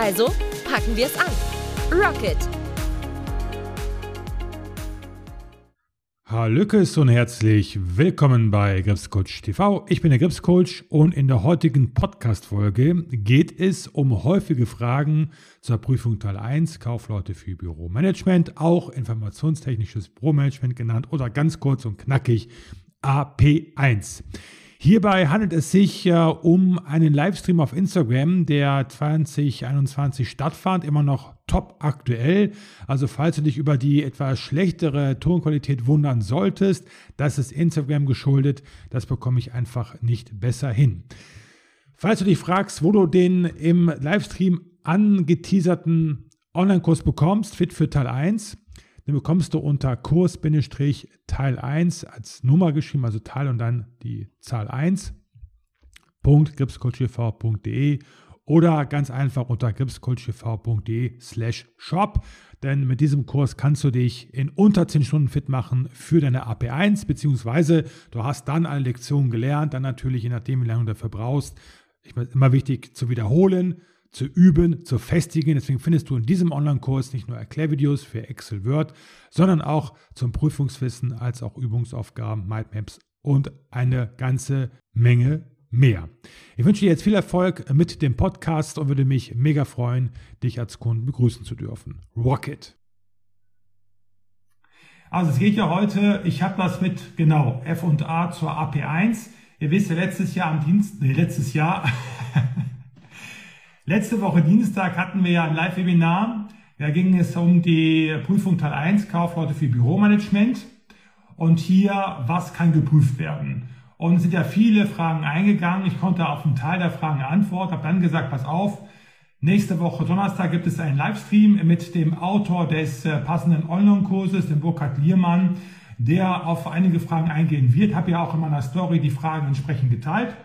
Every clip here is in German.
Also packen wir es an. Rocket! Hallöckes und herzlich willkommen bei Gripscoach TV. Ich bin der Gripscoach und in der heutigen Podcast-Folge geht es um häufige Fragen zur Prüfung Teil 1, Kaufleute für Büromanagement, auch informationstechnisches Büromanagement genannt oder ganz kurz und knackig AP1. Hierbei handelt es sich äh, um einen Livestream auf Instagram, der 2021 stattfand, immer noch top aktuell. Also falls du dich über die etwas schlechtere Tonqualität wundern solltest, das ist Instagram geschuldet. Das bekomme ich einfach nicht besser hin. Falls du dich fragst, wo du den im Livestream angeteaserten Online-Kurs bekommst, Fit für Teil 1, den bekommst du unter Kurs-Teil 1 als Nummer geschrieben, also Teil und dann die Zahl 1. gripscoachtv.de oder ganz einfach unter gripscoachtv.de slash shop. Denn mit diesem Kurs kannst du dich in unter 10 Stunden fit machen für deine AP1, beziehungsweise du hast dann eine Lektion gelernt, dann natürlich, je nachdem, wie lange du dafür brauchst, ich meine, immer wichtig zu wiederholen, zu üben, zu festigen. Deswegen findest du in diesem Online-Kurs nicht nur Erklärvideos für Excel Word, sondern auch zum Prüfungswissen als auch Übungsaufgaben, Mindmaps und eine ganze Menge mehr. Ich wünsche dir jetzt viel Erfolg mit dem Podcast und würde mich mega freuen, dich als Kunden begrüßen zu dürfen. Rocket! Also es geht ja heute, ich habe das mit genau F und A zur AP1. Ihr wisst ja letztes Jahr am Dienst, nee, letztes Jahr Letzte Woche Dienstag hatten wir ja ein Live-Webinar. Da ging es um die Prüfung Teil 1, Kaufleute für Büromanagement. Und hier, was kann geprüft werden? Und sind ja viele Fragen eingegangen. Ich konnte auf einen Teil der Fragen antworten, habe dann gesagt, pass auf, nächste Woche Donnerstag gibt es einen Livestream mit dem Autor des äh, passenden Online-Kurses, dem Burkhard Liermann, der auf einige Fragen eingehen wird. Habe ja auch in meiner Story die Fragen entsprechend geteilt.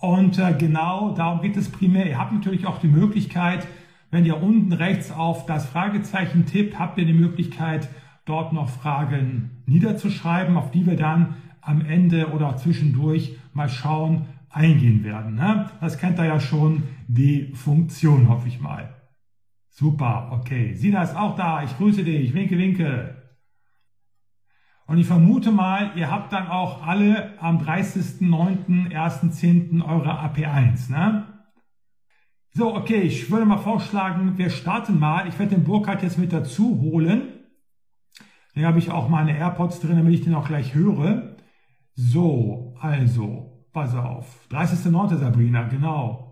Und äh, genau darum geht es primär. Ihr habt natürlich auch die Möglichkeit, wenn ihr unten rechts auf das Fragezeichen tippt, habt ihr die Möglichkeit, dort noch Fragen niederzuschreiben, auf die wir dann am Ende oder zwischendurch mal schauen, eingehen werden. Ne? Das kennt ihr ja schon, die Funktion, hoffe ich mal. Super, okay. Sina ist auch da. Ich grüße dich. Winke, winke. Und ich vermute mal, ihr habt dann auch alle am 30.09.1.10. eure AP1, ne? So, okay, ich würde mal vorschlagen, wir starten mal. Ich werde den Burkhardt jetzt mit dazu holen. Hier habe ich auch meine AirPods drin, damit ich den auch gleich höre. So, also, pass auf. 30.09. Sabrina, genau.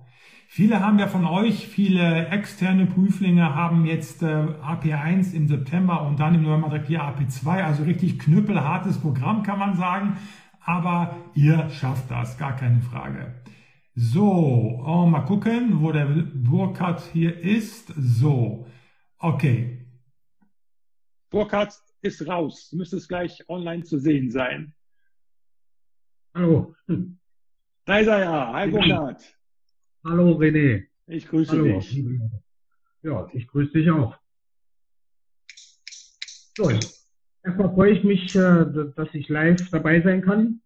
Viele haben ja von euch, viele externe Prüflinge haben jetzt äh, AP1 im September und dann im November direkt die AP2, also richtig knüppelhartes Programm kann man sagen, aber ihr schafft das, gar keine Frage. So, oh, mal gucken, wo der Burkhardt hier ist. So, okay. Burkhardt ist raus, müsste es gleich online zu sehen sein. Hallo. Da ist er ja. Hi Burkhardt. Hallo René. Ich grüße Hallo. dich. Ja, ich grüße dich auch. So, erstmal freue ich mich, äh, dass ich live dabei sein kann.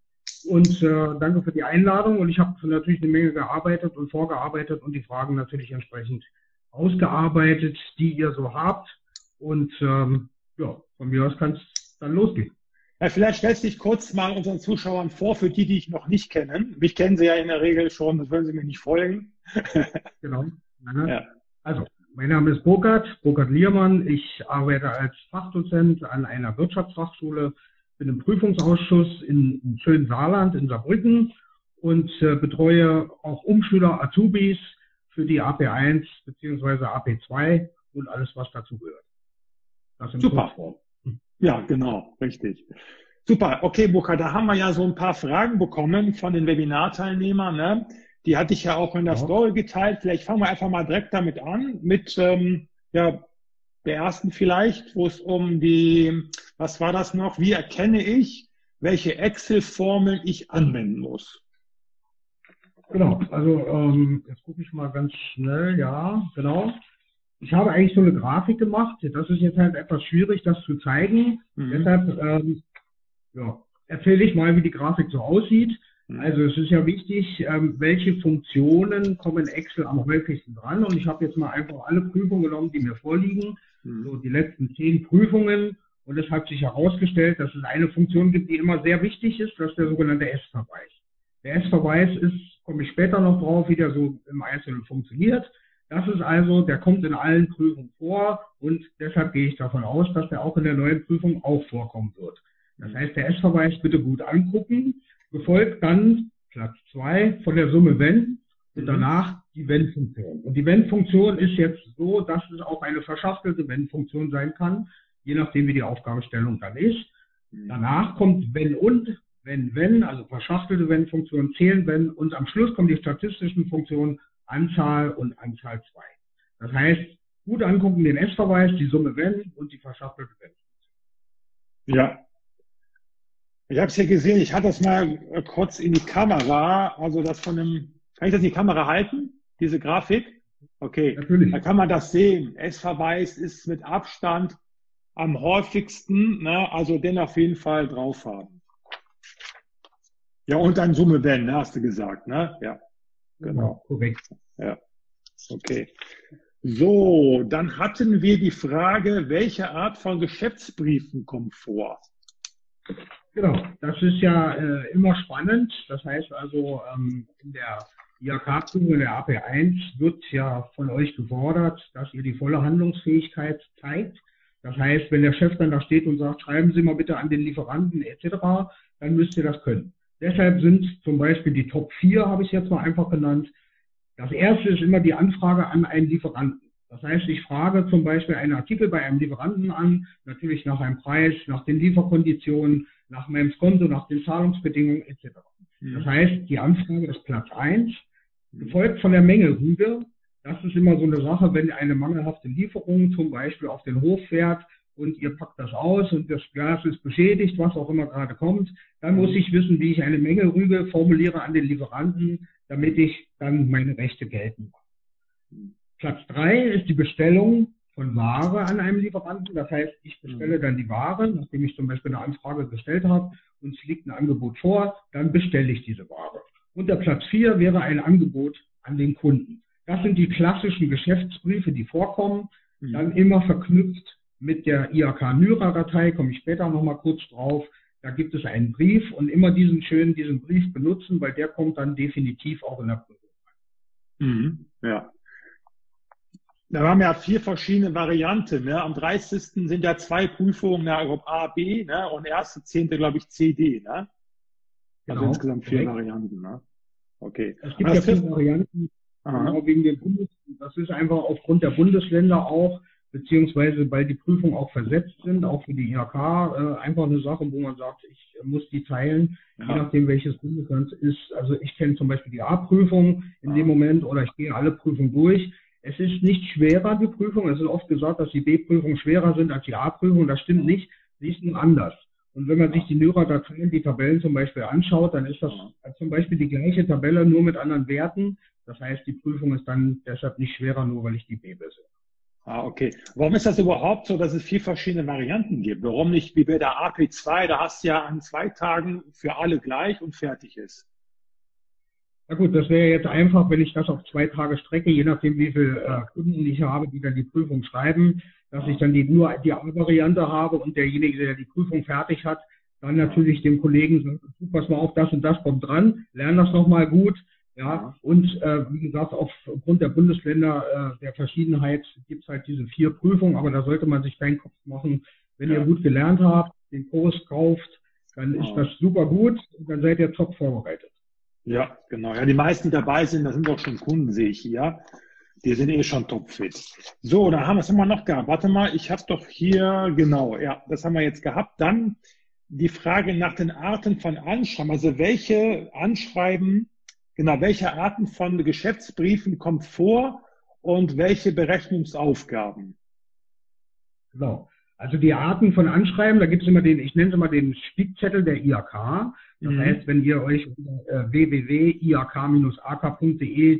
Und äh, danke für die Einladung. Und ich habe natürlich eine Menge gearbeitet und vorgearbeitet und die Fragen natürlich entsprechend ausgearbeitet, die ihr so habt. Und ähm, ja, von mir aus kann es dann losgehen. Ja, vielleicht stellst du dich kurz mal unseren Zuschauern vor, für die, die ich noch nicht kennen. Mich kennen sie ja in der Regel schon, das würden sie mir nicht folgen. genau. Ja. Also, mein Name ist Burkhard, Burkhard Liermann. Ich arbeite als Fachdozent an einer Wirtschaftsfachschule, bin im Prüfungsausschuss in, in schönen Saarland, in Saarbrücken und äh, betreue auch Umschüler, Azubis für die AP1 beziehungsweise AP2 und alles, was dazu gehört. Das in Super. Kurzform. Ja, genau, richtig. Super. Okay, Buka, da haben wir ja so ein paar Fragen bekommen von den Webinarteilnehmern. Ne? Die hatte ich ja auch in der ja. Story geteilt. Vielleicht fangen wir einfach mal direkt damit an, mit ähm, ja, der ersten vielleicht, wo es um die, was war das noch? Wie erkenne ich, welche Excel-Formeln ich anwenden muss? Genau, also ähm, jetzt gucke ich mal ganz schnell, ja, genau. Ich habe eigentlich so eine Grafik gemacht. Das ist jetzt halt etwas schwierig, das zu zeigen. Mhm. Deshalb ähm, ja, erzähle ich mal, wie die Grafik so aussieht. Mhm. Also es ist ja wichtig, ähm, welche Funktionen kommen in Excel am häufigsten dran. Und ich habe jetzt mal einfach alle Prüfungen genommen, die mir vorliegen. Mhm. So die letzten zehn Prüfungen. Und es hat sich herausgestellt, dass es eine Funktion gibt, die immer sehr wichtig ist. Das ist der sogenannte S-Verweis. Der S-Verweis ist, komme ich später noch drauf, wie der so im Einzelnen funktioniert. Das ist also, der kommt in allen Prüfungen vor und deshalb gehe ich davon aus, dass der auch in der neuen Prüfung auch vorkommen wird. Das heißt, der S-Verweis bitte gut angucken, gefolgt dann Platz zwei von der Summe wenn und mhm. danach die Wenn-Funktion. Und die Wenn-Funktion ist jetzt so, dass es auch eine verschachtelte Wenn-Funktion sein kann, je nachdem wie die Aufgabenstellung dann ist. Mhm. Danach kommt wenn und wenn, wenn, also verschachtelte Wenn-Funktionen, zählen wenn und am Schluss kommen die statistischen Funktionen Anzahl und Anzahl 2. Das heißt, gut angucken den S-Verweis, die Summe wenn und die verschachtelte wenn. Ja. Ich habe es ja gesehen, ich hatte das mal äh, kurz in die Kamera, also das von dem, kann ich das in die Kamera halten, diese Grafik? Okay, Natürlich. da kann man das sehen. S-Verweis ist mit Abstand am häufigsten, ne? also den auf jeden Fall drauf haben. Ja, und dann Summe wenn, ne, hast du gesagt, ne? Ja. Genau. Korrekt. Ja. Okay. So, dann hatten wir die Frage, welche Art von Geschäftsbriefen kommt vor? Genau, das ist ja äh, immer spannend. Das heißt also, ähm, in der IHK-Prüfung, in der AP1, wird ja von euch gefordert, dass ihr die volle Handlungsfähigkeit zeigt. Das heißt, wenn der Chef dann da steht und sagt, schreiben Sie mal bitte an den Lieferanten etc., dann müsst ihr das können. Deshalb sind zum Beispiel die Top 4, habe ich jetzt mal einfach genannt. Das erste ist immer die Anfrage an einen Lieferanten. Das heißt, ich frage zum Beispiel einen Artikel bei einem Lieferanten an, natürlich nach einem Preis, nach den Lieferkonditionen, nach meinem Konto, nach den Zahlungsbedingungen etc. Mhm. Das heißt, die Anfrage ist Platz 1, gefolgt von der Mängelrüge. Das ist immer so eine Sache, wenn eine mangelhafte Lieferung zum Beispiel auf den Hof fährt, und ihr packt das aus und das Glas ist beschädigt, was auch immer gerade kommt, dann muss ich wissen, wie ich eine Menge Rüge formuliere an den Lieferanten, damit ich dann meine Rechte gelten mache. Platz drei ist die Bestellung von Ware an einem Lieferanten. Das heißt, ich bestelle dann die Ware, nachdem ich zum Beispiel eine Anfrage gestellt habe und es liegt ein Angebot vor, dann bestelle ich diese Ware. Und der Platz vier wäre ein Angebot an den Kunden. Das sind die klassischen Geschäftsbriefe, die vorkommen, dann immer verknüpft mit der IAK-Nyra-Datei, komme ich später nochmal kurz drauf. Da gibt es einen Brief und immer diesen schönen, diesen Brief benutzen, weil der kommt dann definitiv auch in der Prüfung. Mhm, ja. Da haben wir ja vier verschiedene Varianten. Ne? Am 30. sind ja zwei Prüfungen, ne? Also A, B ne? und erste, zehnte, glaube ich, C, D. Ne? Also genau, insgesamt vier korrekt. Varianten. Ne? Okay. Es gibt ja vier Varianten, genau wegen den Bundes. Das ist einfach aufgrund der Bundesländer auch beziehungsweise weil die Prüfungen auch versetzt sind, auch für die IHK, äh, einfach eine Sache, wo man sagt, ich muss die teilen, ja. je nachdem welches Bundesland ist. Also ich kenne zum Beispiel die A-Prüfung in ja. dem Moment oder ich gehe alle Prüfungen durch. Es ist nicht schwerer, die Prüfung. Es ist oft gesagt, dass die B-Prüfungen schwerer sind als die A-Prüfung. Das stimmt nicht. Sie ist nur anders. Und wenn man sich die Nyra-Dateien, die Tabellen zum Beispiel anschaut, dann ist das zum Beispiel die gleiche Tabelle, nur mit anderen Werten. Das heißt, die Prüfung ist dann deshalb nicht schwerer, nur weil ich die B besser. Ah, okay. Warum ist das überhaupt so, dass es vier verschiedene Varianten gibt? Warum nicht wie bei der AP2, da hast du ja an zwei Tagen für alle gleich und fertig ist? Na gut, das wäre jetzt einfach, wenn ich das auf zwei Tage strecke, je nachdem wie viele äh, Kunden ich habe, die dann die Prüfung schreiben, dass ich dann die, nur die A-Variante habe und derjenige, der die Prüfung fertig hat, dann natürlich dem Kollegen sagt, pass mal auf, das und das kommt dran, lern das nochmal gut, ja, und äh, wie gesagt, aufgrund der Bundesländer äh, der Verschiedenheit gibt es halt diese vier Prüfungen, aber da sollte man sich keinen Kopf machen. Wenn ja. ihr gut gelernt habt, den Kurs kauft, dann ist das super gut und dann seid ihr top vorbereitet. Ja, genau. Ja, die meisten, die dabei sind, das sind doch schon Kunden, sehe ich hier. Die sind eh schon topfit. So, da haben wir es immer noch gehabt. Warte mal, ich habe doch hier, genau, ja, das haben wir jetzt gehabt. Dann die Frage nach den Arten von Anschreiben. Also welche Anschreiben Genau, welche Arten von Geschäftsbriefen kommt vor und welche Berechnungsaufgaben? Genau. Also die Arten von Anschreiben, da gibt es immer den, ich nenne es mal den Spickzettel der IAK. Das mhm. heißt, wenn ihr euch unter äh, www.iak-ak.de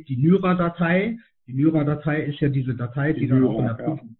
die Nyra-Datei, die Nyra-Datei ist ja diese Datei, die, die dann auch in der Prüfung.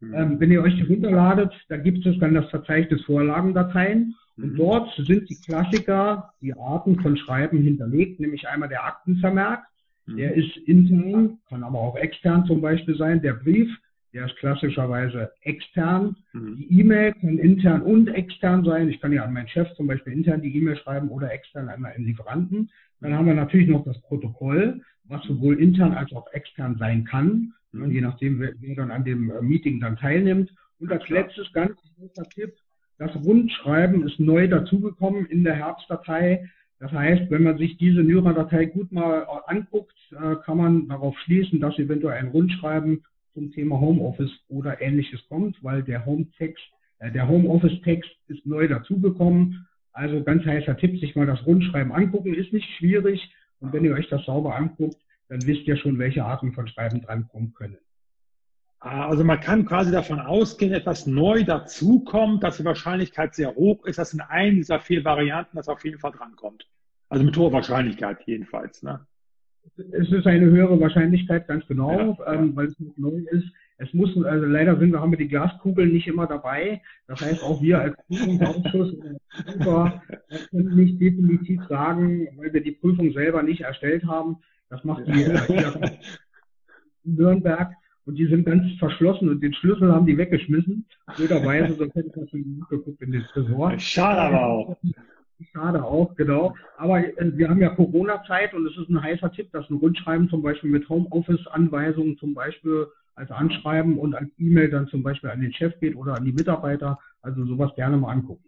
Mhm. ähm, wenn ihr euch die runterladet, da gibt es dann das Verzeichnis Vorlagendateien und mhm. dort sind die Klassiker, die Arten von Schreiben hinterlegt, nämlich einmal der Aktenvermerk, mhm. der ist intern, kann aber auch extern zum Beispiel sein, der Brief, der ist klassischerweise extern. Mhm. Die E-Mail kann intern und extern sein. Ich kann ja an meinen Chef zum Beispiel intern die E-Mail schreiben oder extern an einen Lieferanten. Dann haben wir natürlich noch das Protokoll, was sowohl intern als auch extern sein kann, mhm. je nachdem, wer, wer, dann an dem äh, Meeting dann teilnimmt. Und als letztes ganz großer Tipp, das Rundschreiben ist neu dazugekommen in der Herbstdatei. Das heißt, wenn man sich diese Nyra-Datei gut mal äh, anguckt, äh, kann man darauf schließen, dass eventuell ein Rundschreiben zum Thema Homeoffice oder ähnliches kommt, weil der Home-Text, äh, der Homeoffice-Text ist neu dazugekommen. Also ganz heißer Tipp, sich mal das Rundschreiben angucken, ist nicht schwierig. Und wenn ihr euch das sauber anguckt, dann wisst ihr schon, welche Arten von Schreiben drankommen können. Ah, also man kann quasi davon ausgehen, etwas neu dazukommt, dass die Wahrscheinlichkeit sehr hoch ist, dass in einer dieser vier Varianten das auf jeden Fall drankommt. Also mit hoher Wahrscheinlichkeit jedenfalls. Ne? Es ist eine höhere Wahrscheinlichkeit, ganz genau, ja, ähm, weil es noch neu ist. Es muss, also leider sind wir, haben wir die Glaskugeln nicht immer dabei. Das heißt, auch wir als Prüfungsausschuss können nicht definitiv sagen, weil wir die Prüfung selber nicht erstellt haben. Das macht die äh, Nürnberg und die sind ganz verschlossen und den Schlüssel haben die weggeschmissen. Blöderweise, sonst hätte ich natürlich geguckt in den Tresor. Schade aber auch. Schade auch, genau. Aber äh, wir haben ja Corona-Zeit und es ist ein heißer Tipp, dass ein Rundschreiben zum Beispiel mit Homeoffice-Anweisungen zum Beispiel als Anschreiben und als E-Mail dann zum Beispiel an den Chef geht oder an die Mitarbeiter. Also sowas gerne mal angucken.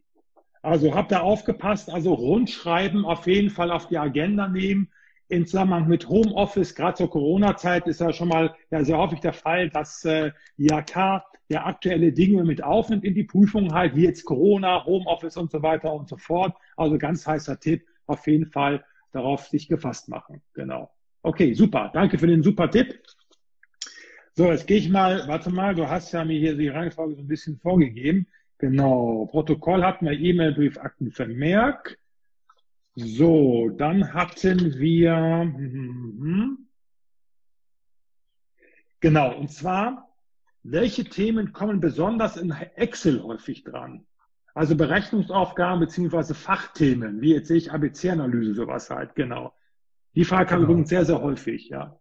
Also habt ihr aufgepasst, also Rundschreiben auf jeden Fall auf die Agenda nehmen. Im Zusammenhang mit Homeoffice, gerade zur Corona-Zeit, ist ja schon mal ja, sehr häufig der Fall, dass äh, IHK ja aktuelle Dinge mit aufnimmt in die Prüfung halt, wie jetzt Corona, Homeoffice und so weiter und so fort. Also ganz heißer Tipp, auf jeden Fall darauf sich gefasst machen. Genau. Okay, super. Danke für den super Tipp. So, jetzt gehe ich mal, warte mal, du hast ja mir hier die Reihenfolge so ein bisschen vorgegeben. Genau, Protokoll hatten wir, E-Mail-Brief, Aktenvermerk. So, dann hatten wir, hm, hm, hm. genau, und zwar welche Themen kommen besonders in Excel häufig dran? Also Berechnungsaufgaben beziehungsweise Fachthemen, wie jetzt sehe ich ABC-Analyse, sowas halt, genau. Die Frage kam genau. übrigens sehr, sehr häufig, ja.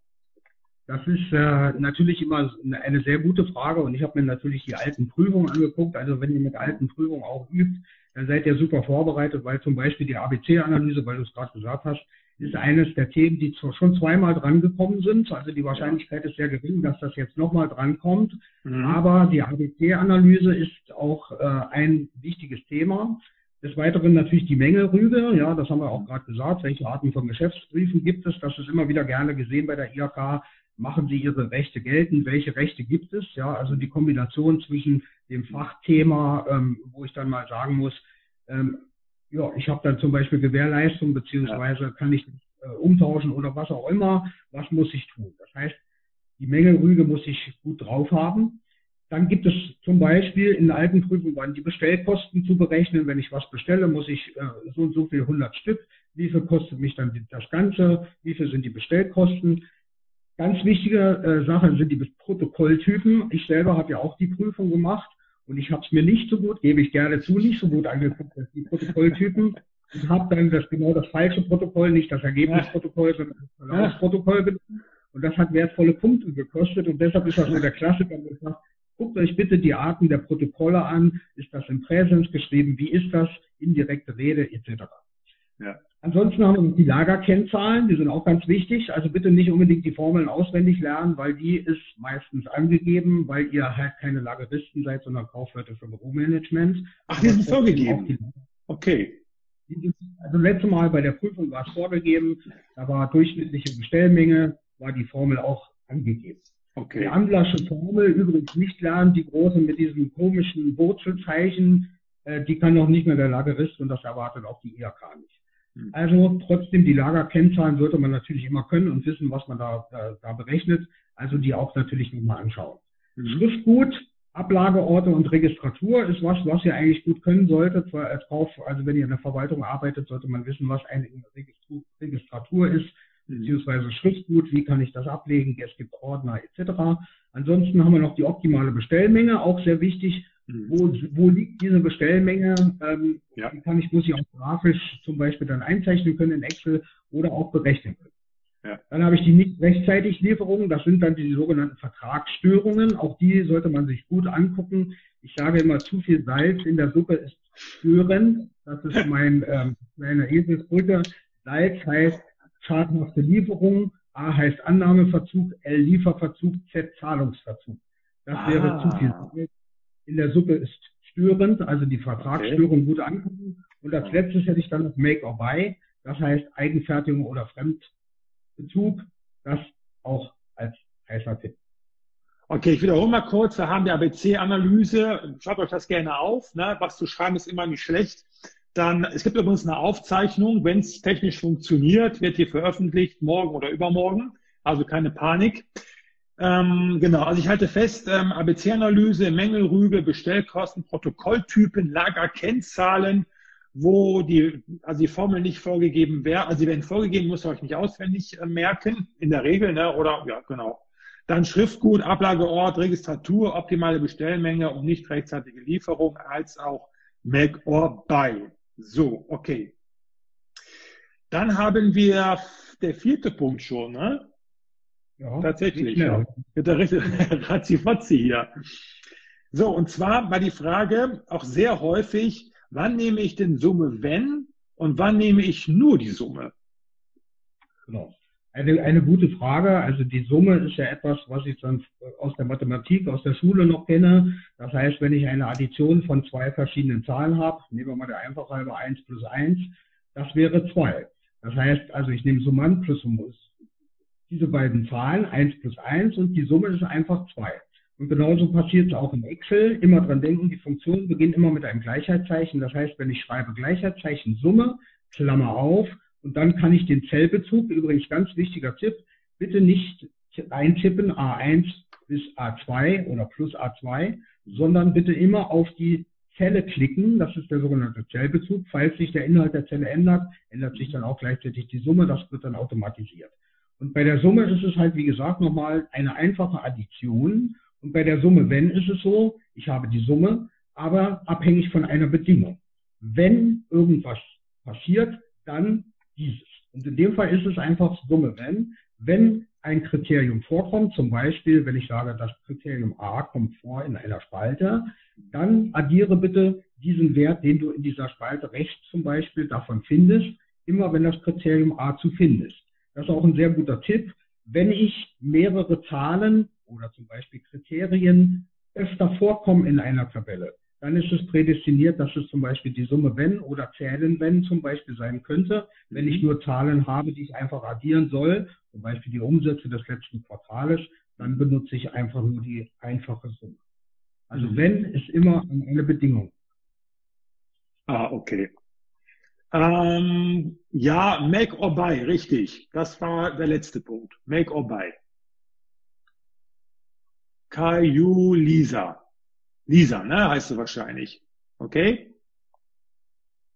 Das ist äh, natürlich immer eine sehr gute Frage und ich habe mir natürlich die alten Prüfungen angeguckt. Also wenn ihr mit alten Prüfungen auch übt, dann seid ihr super vorbereitet, weil zum Beispiel die ABC-Analyse, weil du es gerade gesagt hast, ist eines der Themen, die schon zweimal drangekommen sind. Also die Wahrscheinlichkeit ist sehr gering, dass das jetzt nochmal drankommt. Mhm. Aber die ABC-Analyse ist auch äh, ein wichtiges Thema. Des Weiteren natürlich die Mängelrüge. Ja, das haben wir auch gerade gesagt. Welche Arten von Geschäftsbriefen gibt es? Das ist immer wieder gerne gesehen bei der IHK. Machen Sie Ihre Rechte geltend? Welche Rechte gibt es? Ja, also die Kombination zwischen dem Fachthema, ähm, wo ich dann mal sagen muss, ähm, ja, ich habe dann zum Beispiel Gewährleistung, beziehungsweise ja. kann ich äh, umtauschen oder was auch immer. Was muss ich tun? Das heißt, die Menge muss ich gut drauf haben. Dann gibt es zum Beispiel in der alten Prüfung waren die Bestellkosten zu berechnen. Wenn ich was bestelle, muss ich äh, so und so viel 100 Stück. Wie viel kostet mich dann das Ganze? Wie viel sind die Bestellkosten? Ganz wichtige äh, Sache sind die Protokolltypen. Ich selber habe ja auch die Prüfung gemacht. Und ich habe es mir nicht so gut, gebe ich gerne zu, nicht so gut angeguckt als die Protokolltypen. Und habe dann das genau das falsche Protokoll, nicht das Ergebnisprotokoll, sondern das Verlaufsprotokoll genommen. Und das hat wertvolle Punkte gekostet. Und deshalb ist das so der Klassiker, sage, guckt euch bitte die Arten der Protokolle an. Ist das im Präsens geschrieben? Wie ist das? Indirekte Rede etc. Ja. Ansonsten haben wir die Lagerkennzahlen, die sind auch ganz wichtig. Also bitte nicht unbedingt die Formeln auswendig lernen, weil die ist meistens angegeben, weil ihr halt keine Lageristen seid, sondern Kaufleute für Büromanagement. Ach, die sind vorgegeben. Okay. Also letztes Mal bei der Prüfung war es vorgegeben, da war durchschnittliche Bestellmenge, war die Formel auch angegeben. Okay. Die Amblasche Formel übrigens nicht lernen, die große mit diesem komischen Wurzelzeichen, äh, die kann noch nicht mehr der Lagerist und das erwartet auch die IHK nicht. Hm. Also trotzdem die Lagerkennzahlen sollte man natürlich immer können und wissen, was man da, da, da berechnet. Also die auch natürlich nochmal anschauen. Mhm. Schriftgut, Ablageorte und Registratur ist was, was ihr eigentlich gut können solltet. Als Kauf, also wenn ihr in der Verwaltung arbeitet, sollte man wissen, was eine Registratur ist, mhm. beziehungsweise Schriftgut, wie kann ich das ablegen, es gibt Ordner etc. Ansonsten haben wir noch die optimale Bestellmenge, auch sehr wichtig. Mhm. Wo, wo liegt diese Bestellmenge? Ähm, ja. Die kann ich, muss ich auch grafisch zum Beispiel dann einzeichnen können in Excel oder auch berechnen können. Ja. Dann habe ich die nicht rechtzeitig Lieferungen. Das sind dann die sogenannten Vertragsstörungen. Auch die sollte man sich gut angucken. Ich sage immer, zu viel Salz in der Suppe ist störend. Das ist mein, ähm, meine Eselsbrücke. Salz heißt schadenhafte Lieferung. A heißt Annahmeverzug, L Lieferverzug, Z Zahlungsverzug. Das ah. wäre zu viel Salz in der Suppe ist störend, also die Vertragsstörung okay. gut angucken. Und als letztes hätte ich dann noch Make or Buy, das heißt Eigenfertigung oder Fremdbezug, das auch als heißer Tipp. Okay, ich wiederhole mal kurz, wir haben die ABC-Analyse, schaut euch das gerne auf, ne? was zu schreiben ist immer nicht schlecht. Dann, es gibt übrigens eine Aufzeichnung, wenn es technisch funktioniert, wird die veröffentlicht, morgen oder übermorgen, also keine Panik. Ähm, genau, also ich halte fest, ähm, ABC-Analyse, Mängelrüge, Bestellkosten, Protokolltypen, Lagerkennzahlen, wo die, also die Formel nicht vorgegeben wäre, also sie werden vorgegeben, muss euch nicht auswendig äh, merken, in der Regel, ne, oder, ja, genau. Dann Schriftgut, Ablageort, Registratur, optimale Bestellmenge und nicht rechtzeitige Lieferung, als auch Make or Buy. So, okay. Dann haben wir der vierte Punkt schon, ne? Ja, Tatsächlich. Ja. Mit der Razzifatzi hier. So, und zwar war die Frage auch sehr häufig, wann nehme ich denn Summe wenn und wann nehme ich nur die Summe? Genau. Eine, eine gute Frage. Also die Summe ist ja etwas, was ich dann aus der Mathematik, aus der Schule noch kenne. Das heißt, wenn ich eine Addition von zwei verschiedenen Zahlen habe, nehmen wir mal der Einfachheit halber 1 plus 1, das wäre 2. Das heißt, also ich nehme Summand plus diese beiden Zahlen, 1 plus 1 und die Summe ist einfach 2. Und genauso passiert es auch in Excel. Immer dran denken, die Funktion beginnt immer mit einem Gleichheitszeichen. Das heißt, wenn ich schreibe Gleichheitszeichen Summe, Klammer auf, und dann kann ich den Zellbezug, übrigens ganz wichtiger Tipp, bitte nicht eintippen A1 bis A2 oder plus A2, sondern bitte immer auf die Zelle klicken. Das ist der sogenannte Zellbezug. Falls sich der Inhalt der Zelle ändert, ändert sich dann auch gleichzeitig die Summe. Das wird dann automatisiert. Und bei der Summe ist es halt, wie gesagt, nochmal eine einfache Addition. Und bei der Summe wenn ist es so, ich habe die Summe, aber abhängig von einer Bedingung. Wenn irgendwas passiert, dann dieses. Und in dem Fall ist es einfach Summe wenn. Wenn ein Kriterium vorkommt, zum Beispiel, wenn ich sage, das Kriterium A kommt vor in einer Spalte, dann addiere bitte diesen Wert, den du in dieser Spalte rechts zum Beispiel davon findest, immer wenn das Kriterium A zu finden ist. Das ist auch ein sehr guter Tipp. Wenn ich mehrere Zahlen oder zum Beispiel Kriterien öfter vorkommen in einer Tabelle, dann ist es prädestiniert, dass es zum Beispiel die Summe wenn oder Zählen wenn zum Beispiel sein könnte. Wenn ich nur Zahlen habe, die ich einfach addieren soll, zum Beispiel die Umsätze des letzten Quartales, dann benutze ich einfach nur die einfache Summe. Also mhm. wenn ist immer eine Bedingung. Ah, okay. Ähm, ja, make or buy, richtig. Das war der letzte Punkt. Make or buy. Caillou Lisa. Lisa, ne, heißt du wahrscheinlich. Okay?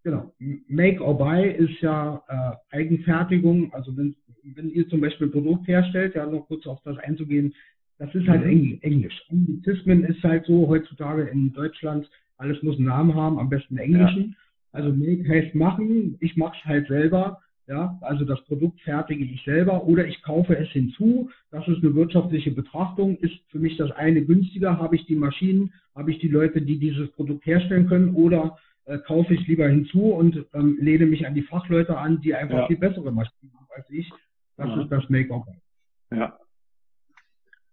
Genau. Make or buy ist ja äh, Eigenfertigung. Also wenn, wenn ihr zum Beispiel ein Produkt herstellt, ja, noch kurz auf das einzugehen, das ist halt mhm. Englisch. Anglizismen ist halt so heutzutage in Deutschland, alles muss einen Namen haben, am besten englischen. Ja. Also make heißt machen, ich mache es halt selber. Ja, also das Produkt fertige ich selber oder ich kaufe es hinzu. Das ist eine wirtschaftliche Betrachtung. Ist für mich das eine günstiger? Habe ich die Maschinen? Habe ich die Leute, die dieses Produkt herstellen können? Oder äh, kaufe ich lieber hinzu und ähm, lehne mich an die Fachleute an, die einfach ja. viel bessere Maschinen haben als ich? Das ja. ist das Make-up. Ja.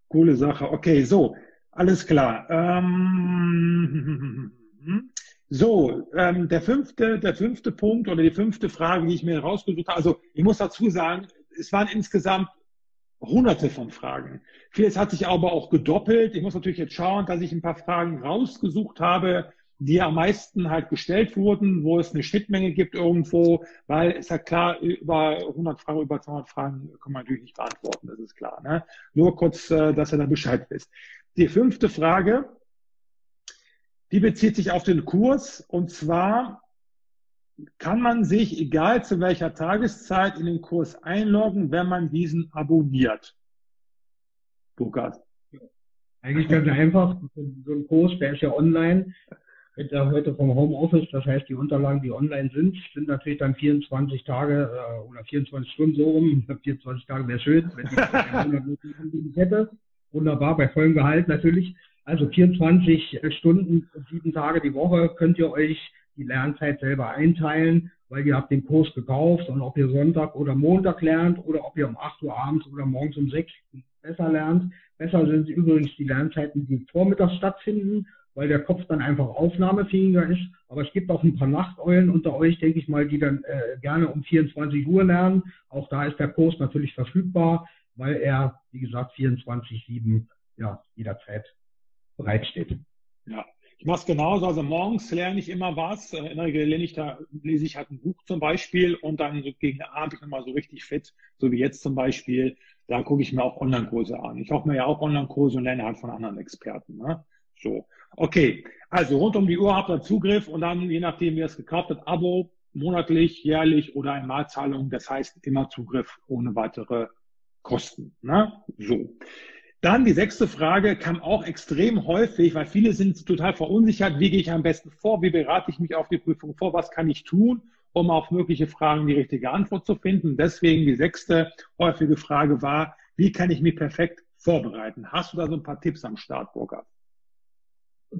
Coole Sache. Okay, so, alles klar. Ähm, So, ähm, der fünfte, der fünfte Punkt oder die fünfte Frage, die ich mir rausgesucht habe. Also ich muss dazu sagen, es waren insgesamt hunderte von Fragen. Vieles hat sich aber auch gedoppelt. Ich muss natürlich jetzt schauen, dass ich ein paar Fragen rausgesucht habe, die am meisten halt gestellt wurden, wo es eine Schnittmenge gibt irgendwo, weil ist ja klar, über 100 Fragen, über 200 Fragen kann man natürlich nicht beantworten, das ist klar. Ne? Nur kurz, äh, dass er da Bescheid wisst. Die fünfte Frage, die bezieht sich auf den Kurs und zwar kann man sich, egal zu welcher Tageszeit, in den Kurs einloggen, wenn man diesen abonniert. Burkhard. Eigentlich ganz einfach. So ein Kurs, der ist ja online. Wird ja heute vom Homeoffice, das heißt, die Unterlagen, die online sind, sind natürlich dann 24 Tage äh, oder 24 Stunden so rum. 24 Tage wäre schön, wenn ich hätte. Wunderbar, bei vollem Gehalt natürlich. Also 24 Stunden, sieben Tage die Woche könnt ihr euch die Lernzeit selber einteilen, weil ihr habt den Kurs gekauft und ob ihr Sonntag oder Montag lernt oder ob ihr um 8 Uhr abends oder morgens um 6 besser lernt. Besser sind übrigens die Lernzeiten, die vormittags stattfinden, weil der Kopf dann einfach aufnahmefähiger ist. Aber es gibt auch ein paar Nachteulen unter euch, denke ich mal, die dann äh, gerne um 24 Uhr lernen. Auch da ist der Kurs natürlich verfügbar, weil er, wie gesagt, 24-7 ja, jederzeit bereitsteht. Ja, ich mache es genauso. Also morgens lerne ich immer was. In der Regel lerne ich da, lese ich halt ein Buch zum Beispiel und dann so gegen Abend bin ich nochmal so richtig fit, so wie jetzt zum Beispiel. Da gucke ich mir auch Online-Kurse an. Ich hoffe mir ja auch Online-Kurse und lerne halt von anderen Experten. Ne? So. Okay. Also rund um die Uhr habt ihr Zugriff und dann, je nachdem, wie ihr es gekauft habt, Abo, monatlich, jährlich oder Einmalzahlung. Das heißt immer Zugriff ohne weitere Kosten. Ne? So. Dann die sechste Frage kam auch extrem häufig, weil viele sind total verunsichert. Wie gehe ich am besten vor? Wie berate ich mich auf die Prüfung vor? Was kann ich tun, um auf mögliche Fragen die richtige Antwort zu finden? Deswegen die sechste häufige Frage war, wie kann ich mich perfekt vorbereiten? Hast du da so ein paar Tipps am Start, Burkhard?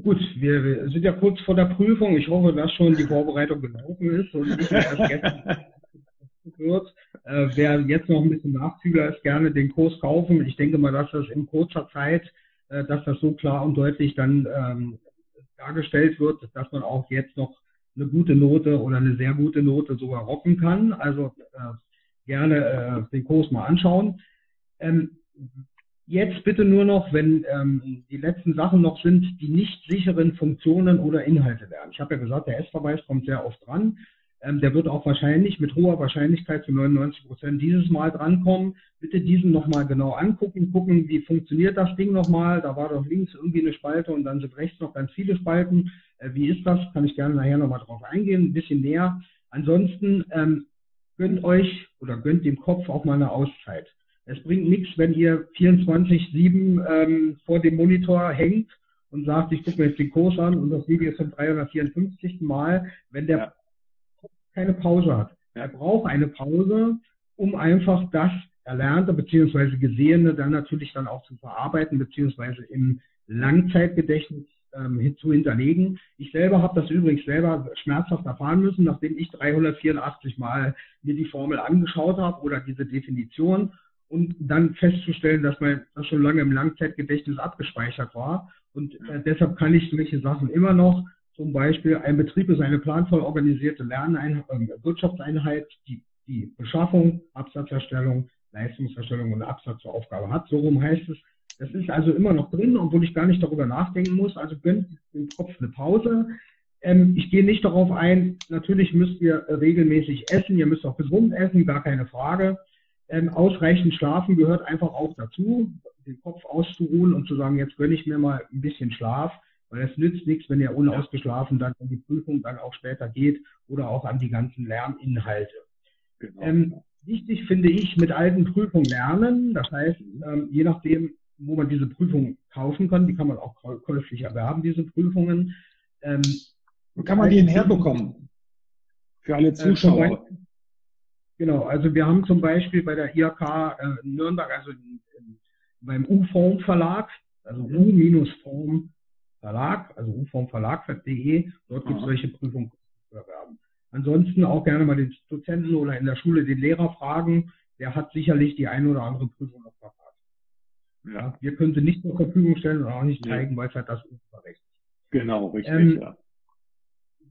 Gut, wir sind ja kurz vor der Prüfung. Ich hoffe, dass schon die Vorbereitung gelaufen ist und nicht erst gestern wird. Äh, wer jetzt noch ein bisschen Nachzügler ist, gerne den Kurs kaufen. Ich denke mal, dass das in kurzer Zeit, äh, dass das so klar und deutlich dann ähm, dargestellt wird, dass man auch jetzt noch eine gute Note oder eine sehr gute Note sogar rocken kann. Also äh, gerne äh, den Kurs mal anschauen. Ähm, jetzt bitte nur noch, wenn ähm, die letzten Sachen noch sind, die nicht sicheren Funktionen oder Inhalte werden. Ich habe ja gesagt, der S-Verweis kommt sehr oft dran. Ähm, der wird auch wahrscheinlich mit hoher Wahrscheinlichkeit zu 99 Prozent dieses Mal drankommen. Bitte diesen nochmal genau angucken, gucken, wie funktioniert das Ding nochmal. Da war doch links irgendwie eine Spalte und dann sind rechts noch ganz viele Spalten. Äh, wie ist das? Kann ich gerne nachher nochmal drauf eingehen, ein bisschen näher. Ansonsten ähm, gönnt euch oder gönnt dem Kopf auch mal eine Auszeit. Es bringt nichts, wenn ihr 24-7 ähm, vor dem Monitor hängt und sagt, ich gucke mir jetzt den Kurs an und das Video zum 354. Mal, wenn der ja keine Pause hat. Er braucht eine Pause, um einfach das Erlernte bzw. Gesehene dann natürlich dann auch zu verarbeiten bzw. im Langzeitgedächtnis ähm, zu hinterlegen. Ich selber habe das übrigens selber schmerzhaft erfahren müssen, nachdem ich 384 Mal mir die Formel angeschaut habe oder diese Definition und dann festzustellen, dass man das schon lange im Langzeitgedächtnis abgespeichert war. Und äh, deshalb kann ich solche Sachen immer noch zum Beispiel ein Betrieb ist eine planvoll organisierte Lerneinheit, äh, Wirtschaftseinheit, die die Beschaffung, Absatzerstellung, Leistungserstellung und Absatz zur Aufgabe hat. So rum heißt es. Das ist also immer noch drin, obwohl ich gar nicht darüber nachdenken muss. Also gönnt dem Kopf eine Pause. Ähm, ich gehe nicht darauf ein, natürlich müsst ihr regelmäßig essen, ihr müsst auch gesund essen, gar keine Frage. Ähm, ausreichend schlafen gehört einfach auch dazu, den Kopf auszuruhen und zu sagen, jetzt gönne ich mir mal ein bisschen Schlaf. Weil es nützt nichts, wenn ihr unausgeschlafen dann an die Prüfung dann auch später geht oder auch an die ganzen Lerninhalte. Genau. Ähm, wichtig finde ich mit alten Prüfungen lernen. Das heißt, ähm, je nachdem, wo man diese Prüfung kaufen kann, die kann man auch käuflich erwerben, diese Prüfungen. Ähm, wo kann man die denn herbekommen? Für alle äh, Zuschauer. Äh, genau, also wir haben zum Beispiel bei der IHK äh, Nürnberg, also in, in, beim U-Form Verlag, also U-Form Verlag, also uformverlag.de. Dort gibt es solche Prüfungen zu erwerben. Ansonsten auch gerne mal den Dozenten oder in der Schule den Lehrer fragen. Der hat sicherlich die eine oder andere Prüfung noch verpasst. Ja, wir können sie nicht zur Verfügung stellen und auch nicht zeigen, ja. weil es halt das Urheberrecht ist. Genau, richtig, ähm, ja.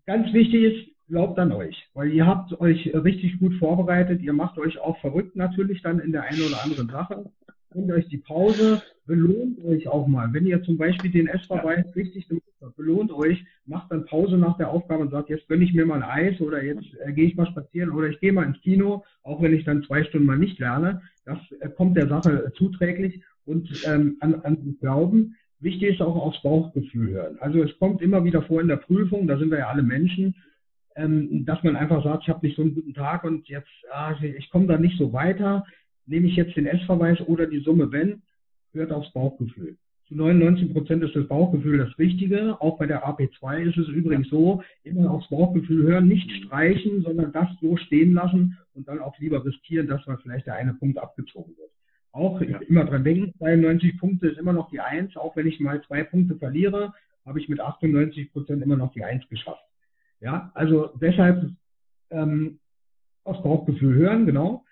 Ganz wichtig ist, glaubt an euch, weil ihr habt euch richtig gut vorbereitet. Ihr macht euch auch verrückt natürlich dann in der einen oder anderen Sache. Nehmt euch die Pause, belohnt euch auch mal. Wenn ihr zum Beispiel den S-Verweis ja. richtig gemacht habt, belohnt euch, macht dann Pause nach der Aufgabe und sagt, jetzt gönne ich mir mal ein Eis oder jetzt äh, gehe ich mal spazieren oder ich gehe mal ins Kino, auch wenn ich dann zwei Stunden mal nicht lerne. Das äh, kommt der Sache zuträglich und ähm, an, an Glauben. Wichtig ist auch aufs Bauchgefühl hören. Also es kommt immer wieder vor in der Prüfung, da sind wir ja alle Menschen, ähm, dass man einfach sagt, ich habe nicht so einen guten Tag und jetzt, ah, ich komme da nicht so weiter nehme ich jetzt den S-Verweis oder die Summe wenn, hört aufs Bauchgefühl. Zu 99 Prozent ist das Bauchgefühl das Richtige. Auch bei der AP2 ist es übrigens so, immer aufs Bauchgefühl hören, nicht streichen, sondern das so stehen lassen und dann auch lieber riskieren, dass mal vielleicht der eine Punkt abgezogen wird. Auch ja. immer dran denken, 92 Punkte ist immer noch die Eins. Auch wenn ich mal zwei Punkte verliere, habe ich mit 98 Prozent immer noch die Eins geschafft. Ja, also deshalb ähm, aufs Bauchgefühl hören, genau.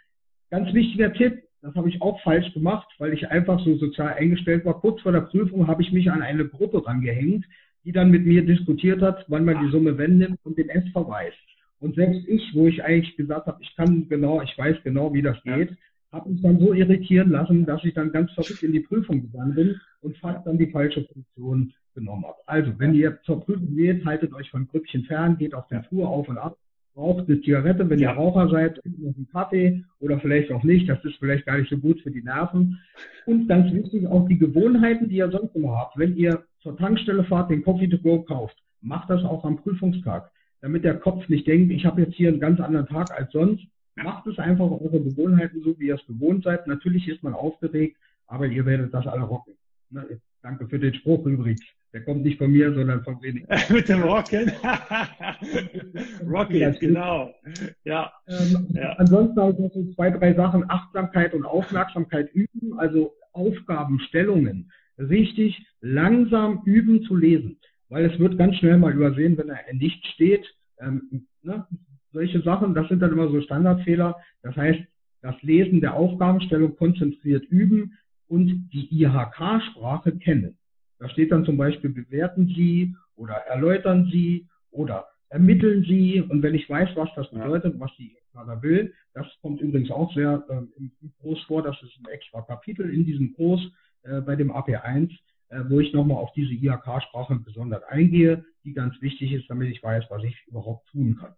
Ganz wichtiger Tipp, das habe ich auch falsch gemacht, weil ich einfach so sozial eingestellt war. Kurz vor der Prüfung habe ich mich an eine Gruppe rangehängt, die dann mit mir diskutiert hat, wann man die Summe wenn nimmt und den S verweist. Und selbst ich, wo ich eigentlich gesagt habe, ich kann genau, ich weiß genau, wie das geht, habe mich dann so irritieren lassen, dass ich dann ganz verrückt in die Prüfung gegangen bin und fast dann die falsche Funktion genommen habe. Also, wenn ihr zur Prüfung geht, haltet euch von Grüppchen fern, geht auf den Flur auf und ab, raucht eine Zigarette, wenn ja. ihr Raucher seid, noch einen Kaffee oder vielleicht auch nicht. Das ist vielleicht gar nicht so gut für die Nerven. Und ganz wichtig, auch die Gewohnheiten, die ihr sonst immer habt. Wenn ihr zur Tankstelle fahrt, den Coffee to go kauft, macht das auch am Prüfungstag, damit der Kopf nicht denkt, ich habe jetzt hier einen ganz anderen Tag als sonst. Macht es einfach eure Gewohnheiten so, wie ihr es gewohnt seid. Natürlich ist man aufgeregt, aber ihr werdet das alle rocken. Ne, danke für den Spruch übrigens. Der kommt nicht von mir, sondern von wenig. Mit dem Rocket. Rocket, genau. Ja. Ähm, ja. Ansonsten habe ich noch so zwei, drei Sachen. Achtsamkeit und Aufmerksamkeit üben, also Aufgabenstellungen. Richtig langsam üben zu lesen. Weil es wird ganz schnell mal übersehen, wenn er nicht steht. Ähm, ne? Solche Sachen, das sind dann immer so Standardfehler. Das heißt, das Lesen der Aufgabenstellung konzentriert üben und die IHK-Sprache kennen. Da steht dann zum Beispiel, bewerten Sie oder erläutern Sie oder ermitteln Sie. Und wenn ich weiß, was das bedeutet, was die Kader will, das kommt übrigens auch sehr äh, im Kurs vor, das ist ein extra Kapitel in diesem Kurs äh, bei dem AP1, äh, wo ich nochmal auf diese IHK-Sprache besonders eingehe, die ganz wichtig ist, damit ich weiß, was ich überhaupt tun kann.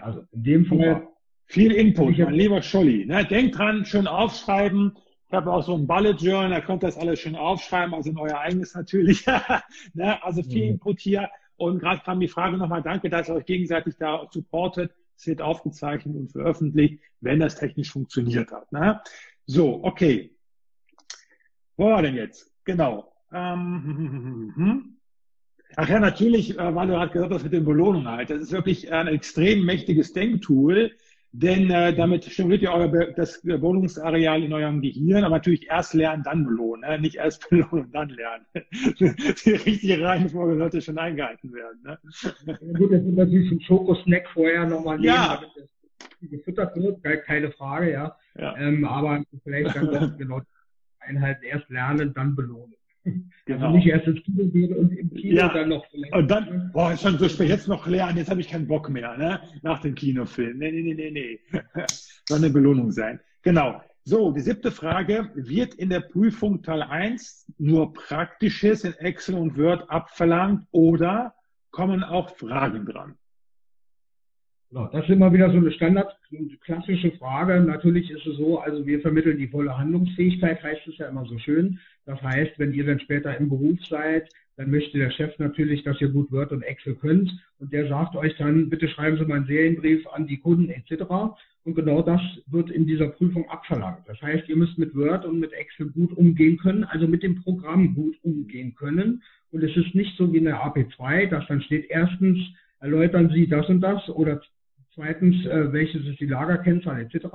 Also in dem Fall. Viel Input, mein lieber Scholli. Ne? Denkt dran, schön aufschreiben, ich habe auch so ein Bullet Journal, da könnt ihr das alles schön aufschreiben, also in euer eigenes natürlich. ne? Also viel mhm. Input hier. Und gerade kam die Frage nochmal, danke, dass ihr euch gegenseitig da supportet. Es wird aufgezeichnet und veröffentlicht, wenn das technisch funktioniert hat. Ne? So, okay. Wo war denn jetzt? Genau. Ähm, Ach ja, natürlich, äh, weil du gerade gesagt hast mit den Belohnungen halt. Das ist wirklich ein extrem mächtiges Denktool denn äh, damit stimuliert ihr euer das Wohnungsareal in eurem Gehirn, aber natürlich erst lernen, dann belohnen, ne? nicht erst belohnen und dann lernen. Die richtige Reihenfolge sollte schon eingehalten werden. Ne? Ja, gut, das ist natürlich ein Schokosnack vorher nochmal nehmen, ja. damit das gefüttert wird, keine Frage, ja. ja. Ähm, aber vielleicht dann doch genau einhalten, erst lernen, dann belohnen. Genau. Also nicht erst ins Kino gehen und im Kino ja. dann noch vielleicht. Und dann, boah, ist schon so spät, jetzt noch lernen, jetzt habe ich keinen Bock mehr, ne? Nach dem Kinofilm. Nee, nee, nee, nee, nee. Soll eine Belohnung sein. Genau. So, die siebte Frage. Wird in der Prüfung Teil 1 nur Praktisches in Excel und Word abverlangt oder kommen auch Fragen dran? Genau, das ist immer wieder so eine Standard, klassische Frage. Natürlich ist es so, also wir vermitteln die volle Handlungsfähigkeit, heißt es ja immer so schön. Das heißt, wenn ihr dann später im Beruf seid, dann möchte der Chef natürlich, dass ihr gut Word und Excel könnt. Und der sagt euch dann, bitte schreiben Sie mal einen Serienbrief an die Kunden etc. Und genau das wird in dieser Prüfung abverlangt. Das heißt, ihr müsst mit Word und mit Excel gut umgehen können, also mit dem Programm gut umgehen können. Und es ist nicht so wie in der AP2, dass dann steht erstens, erläutern Sie das und das oder zweitens, äh, welches ist die Lagerkennzahl etc.,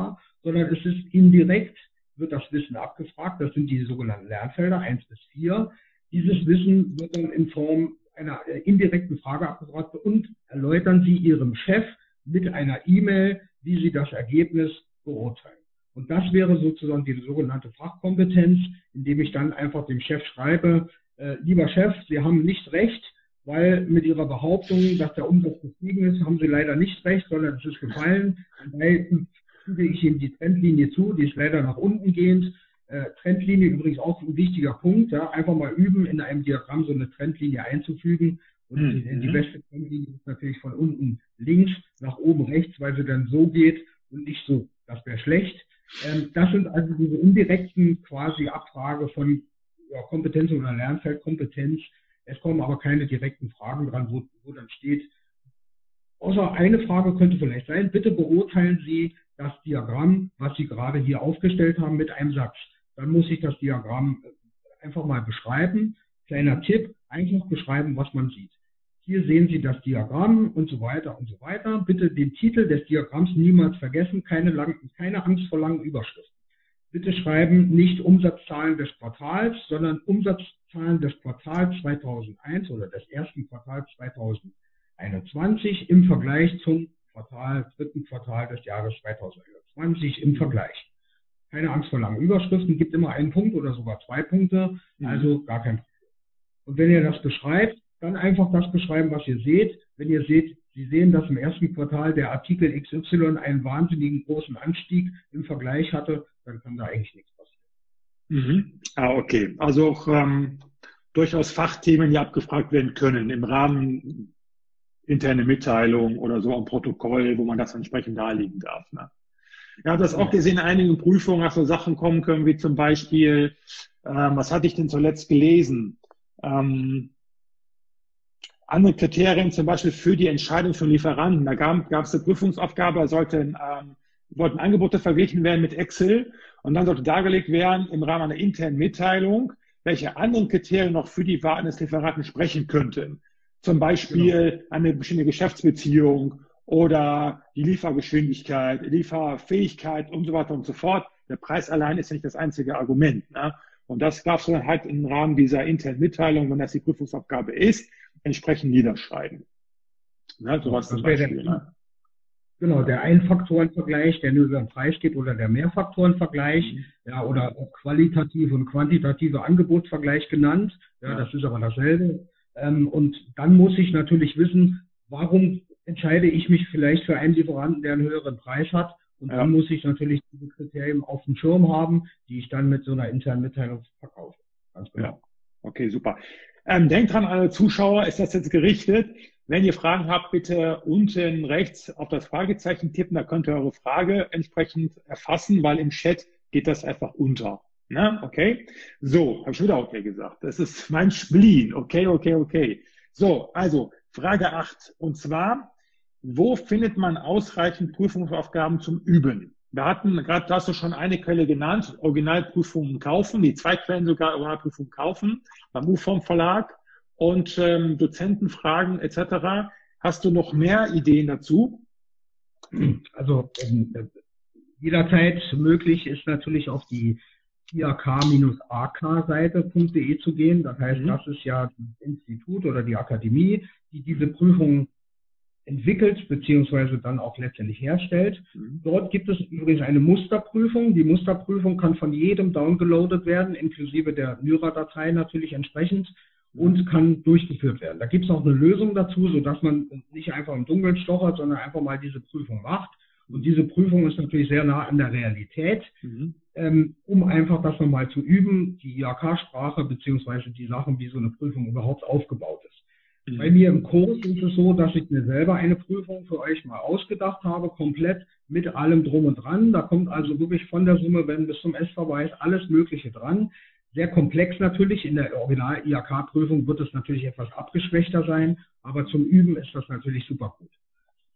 sondern es ist indirekt, wird das Wissen abgefragt, das sind die sogenannten Lernfelder 1 bis 4. Dieses Wissen wird dann in Form einer äh, indirekten Frage abgefragt und erläutern Sie Ihrem Chef mit einer E-Mail, wie Sie das Ergebnis beurteilen. Und das wäre sozusagen die sogenannte Fachkompetenz, indem ich dann einfach dem Chef schreibe, äh, lieber Chef, Sie haben nicht recht, weil mit ihrer Behauptung, dass der Umsatz gestiegen ist, haben sie leider nicht recht, sondern es ist gefallen. Dabei füge ich ihnen die Trendlinie zu, die ist leider nach unten gehend. Äh, Trendlinie übrigens auch ein wichtiger Punkt. Ja? Einfach mal üben, in einem Diagramm so eine Trendlinie einzufügen. Und mhm. die, die beste Trendlinie ist natürlich von unten links nach oben rechts, weil sie dann so geht und nicht so. Das wäre schlecht. Ähm, das sind also diese indirekten quasi Abfrage von ja, Kompetenz oder Lernfeldkompetenz. Es kommen aber keine direkten Fragen dran, wo, wo dann steht, außer eine Frage könnte vielleicht sein, bitte beurteilen Sie das Diagramm, was Sie gerade hier aufgestellt haben, mit einem Satz. Dann muss ich das Diagramm einfach mal beschreiben. Kleiner Tipp, einfach beschreiben, was man sieht. Hier sehen Sie das Diagramm und so weiter und so weiter. Bitte den Titel des Diagramms niemals vergessen, keine, lang, keine Angst vor langen Überschriften. Bitte schreiben nicht Umsatzzahlen des Quartals, sondern Umsatzzahlen des Quartals 2001 oder des ersten Quartals 2021 im Vergleich zum Quartal, dritten Quartal des Jahres 2021 im Vergleich. Keine Angst vor langen Überschriften, gibt immer einen Punkt oder sogar zwei Punkte, mhm. also gar kein Problem. Und wenn ihr das beschreibt, dann einfach das beschreiben, was ihr seht. Wenn ihr seht, Sie sehen, dass im ersten Quartal der Artikel XY einen wahnsinnigen großen Anstieg im Vergleich hatte, dann kann da eigentlich nichts. Mhm. Ah, okay. Also auch ähm, durchaus Fachthemen, die abgefragt werden können im Rahmen interne Mitteilung oder so ein Protokoll, wo man das entsprechend darlegen darf. Ne? Ja, habe das auch gesehen, in einigen Prüfungen, dass so Sachen kommen können, wie zum Beispiel, ähm, was hatte ich denn zuletzt gelesen? Ähm, andere Kriterien zum Beispiel für die Entscheidung von Lieferanten. Da gab, gab es eine Prüfungsaufgabe, da sollten, ähm, wollten Angebote verglichen werden mit Excel und dann sollte dargelegt werden im Rahmen einer internen Mitteilung, welche anderen Kriterien noch für die Wahl des Lieferanten sprechen könnten. Zum Beispiel genau. eine bestimmte Geschäftsbeziehung oder die Liefergeschwindigkeit, Lieferfähigkeit und so weiter und so fort. Der Preis allein ist nicht das einzige Argument. Ne? Und das darfst du dann halt im Rahmen dieser internen Mitteilung, wenn das die Prüfungsaufgabe ist, entsprechend niederschreiben. Ne, sowas zum Beispiel. Ne? Genau, der Einfaktorenvergleich, der nur über den Preis geht, oder der Mehrfaktorenvergleich, mhm. ja, oder auch qualitative und quantitative Angebotsvergleich genannt. Ja, ja, das ist aber dasselbe. Ähm, und dann muss ich natürlich wissen, warum entscheide ich mich vielleicht für einen Lieferanten, der einen höheren Preis hat. Und ja. dann muss ich natürlich diese Kriterien auf dem Schirm haben, die ich dann mit so einer internen Mitteilung verkaufe. Ganz genau. Ja. Okay, super. Ähm, denkt dran, alle Zuschauer, ist das jetzt gerichtet. Wenn ihr Fragen habt, bitte unten rechts auf das Fragezeichen tippen, da könnt ihr eure Frage entsprechend erfassen, weil im Chat geht das einfach unter. Ne? Okay? So, habe ich wieder okay gesagt. Das ist mein Spleen. Okay, okay, okay. So, also Frage 8. Und zwar, wo findet man ausreichend Prüfungsaufgaben zum Üben? Wir hatten, gerade hast du schon eine Quelle genannt, Originalprüfungen kaufen, die zwei Quellen sogar Originalprüfungen kaufen, beim UFOM Verlag und ähm, Dozentenfragen etc. Hast du noch mehr Ideen dazu? Also ähm, jederzeit möglich ist natürlich auf die iak-ak-seite.de zu gehen. Das heißt, mhm. das ist ja das Institut oder die Akademie, die diese Prüfung entwickelt beziehungsweise dann auch letztendlich herstellt. Mhm. Dort gibt es übrigens eine Musterprüfung. Die Musterprüfung kann von jedem downgeloadet werden, inklusive der Nyra-Datei natürlich entsprechend und kann durchgeführt werden. Da gibt es auch eine Lösung dazu, sodass man nicht einfach im Dunkeln stochert, sondern einfach mal diese Prüfung macht. Und diese Prüfung ist natürlich sehr nah an der Realität, mhm. ähm, um einfach das nochmal zu üben, die IHK-Sprache beziehungsweise die Sachen, wie so eine Prüfung überhaupt aufgebaut ist. Mhm. Bei mir im Kurs ist es so, dass ich mir selber eine Prüfung für euch mal ausgedacht habe, komplett mit allem drum und dran. Da kommt also wirklich von der Summe, wenn bis zum S-Verweis alles Mögliche dran. Sehr komplex natürlich. In der Original-IHK-Prüfung wird es natürlich etwas abgeschwächter sein, aber zum Üben ist das natürlich super gut.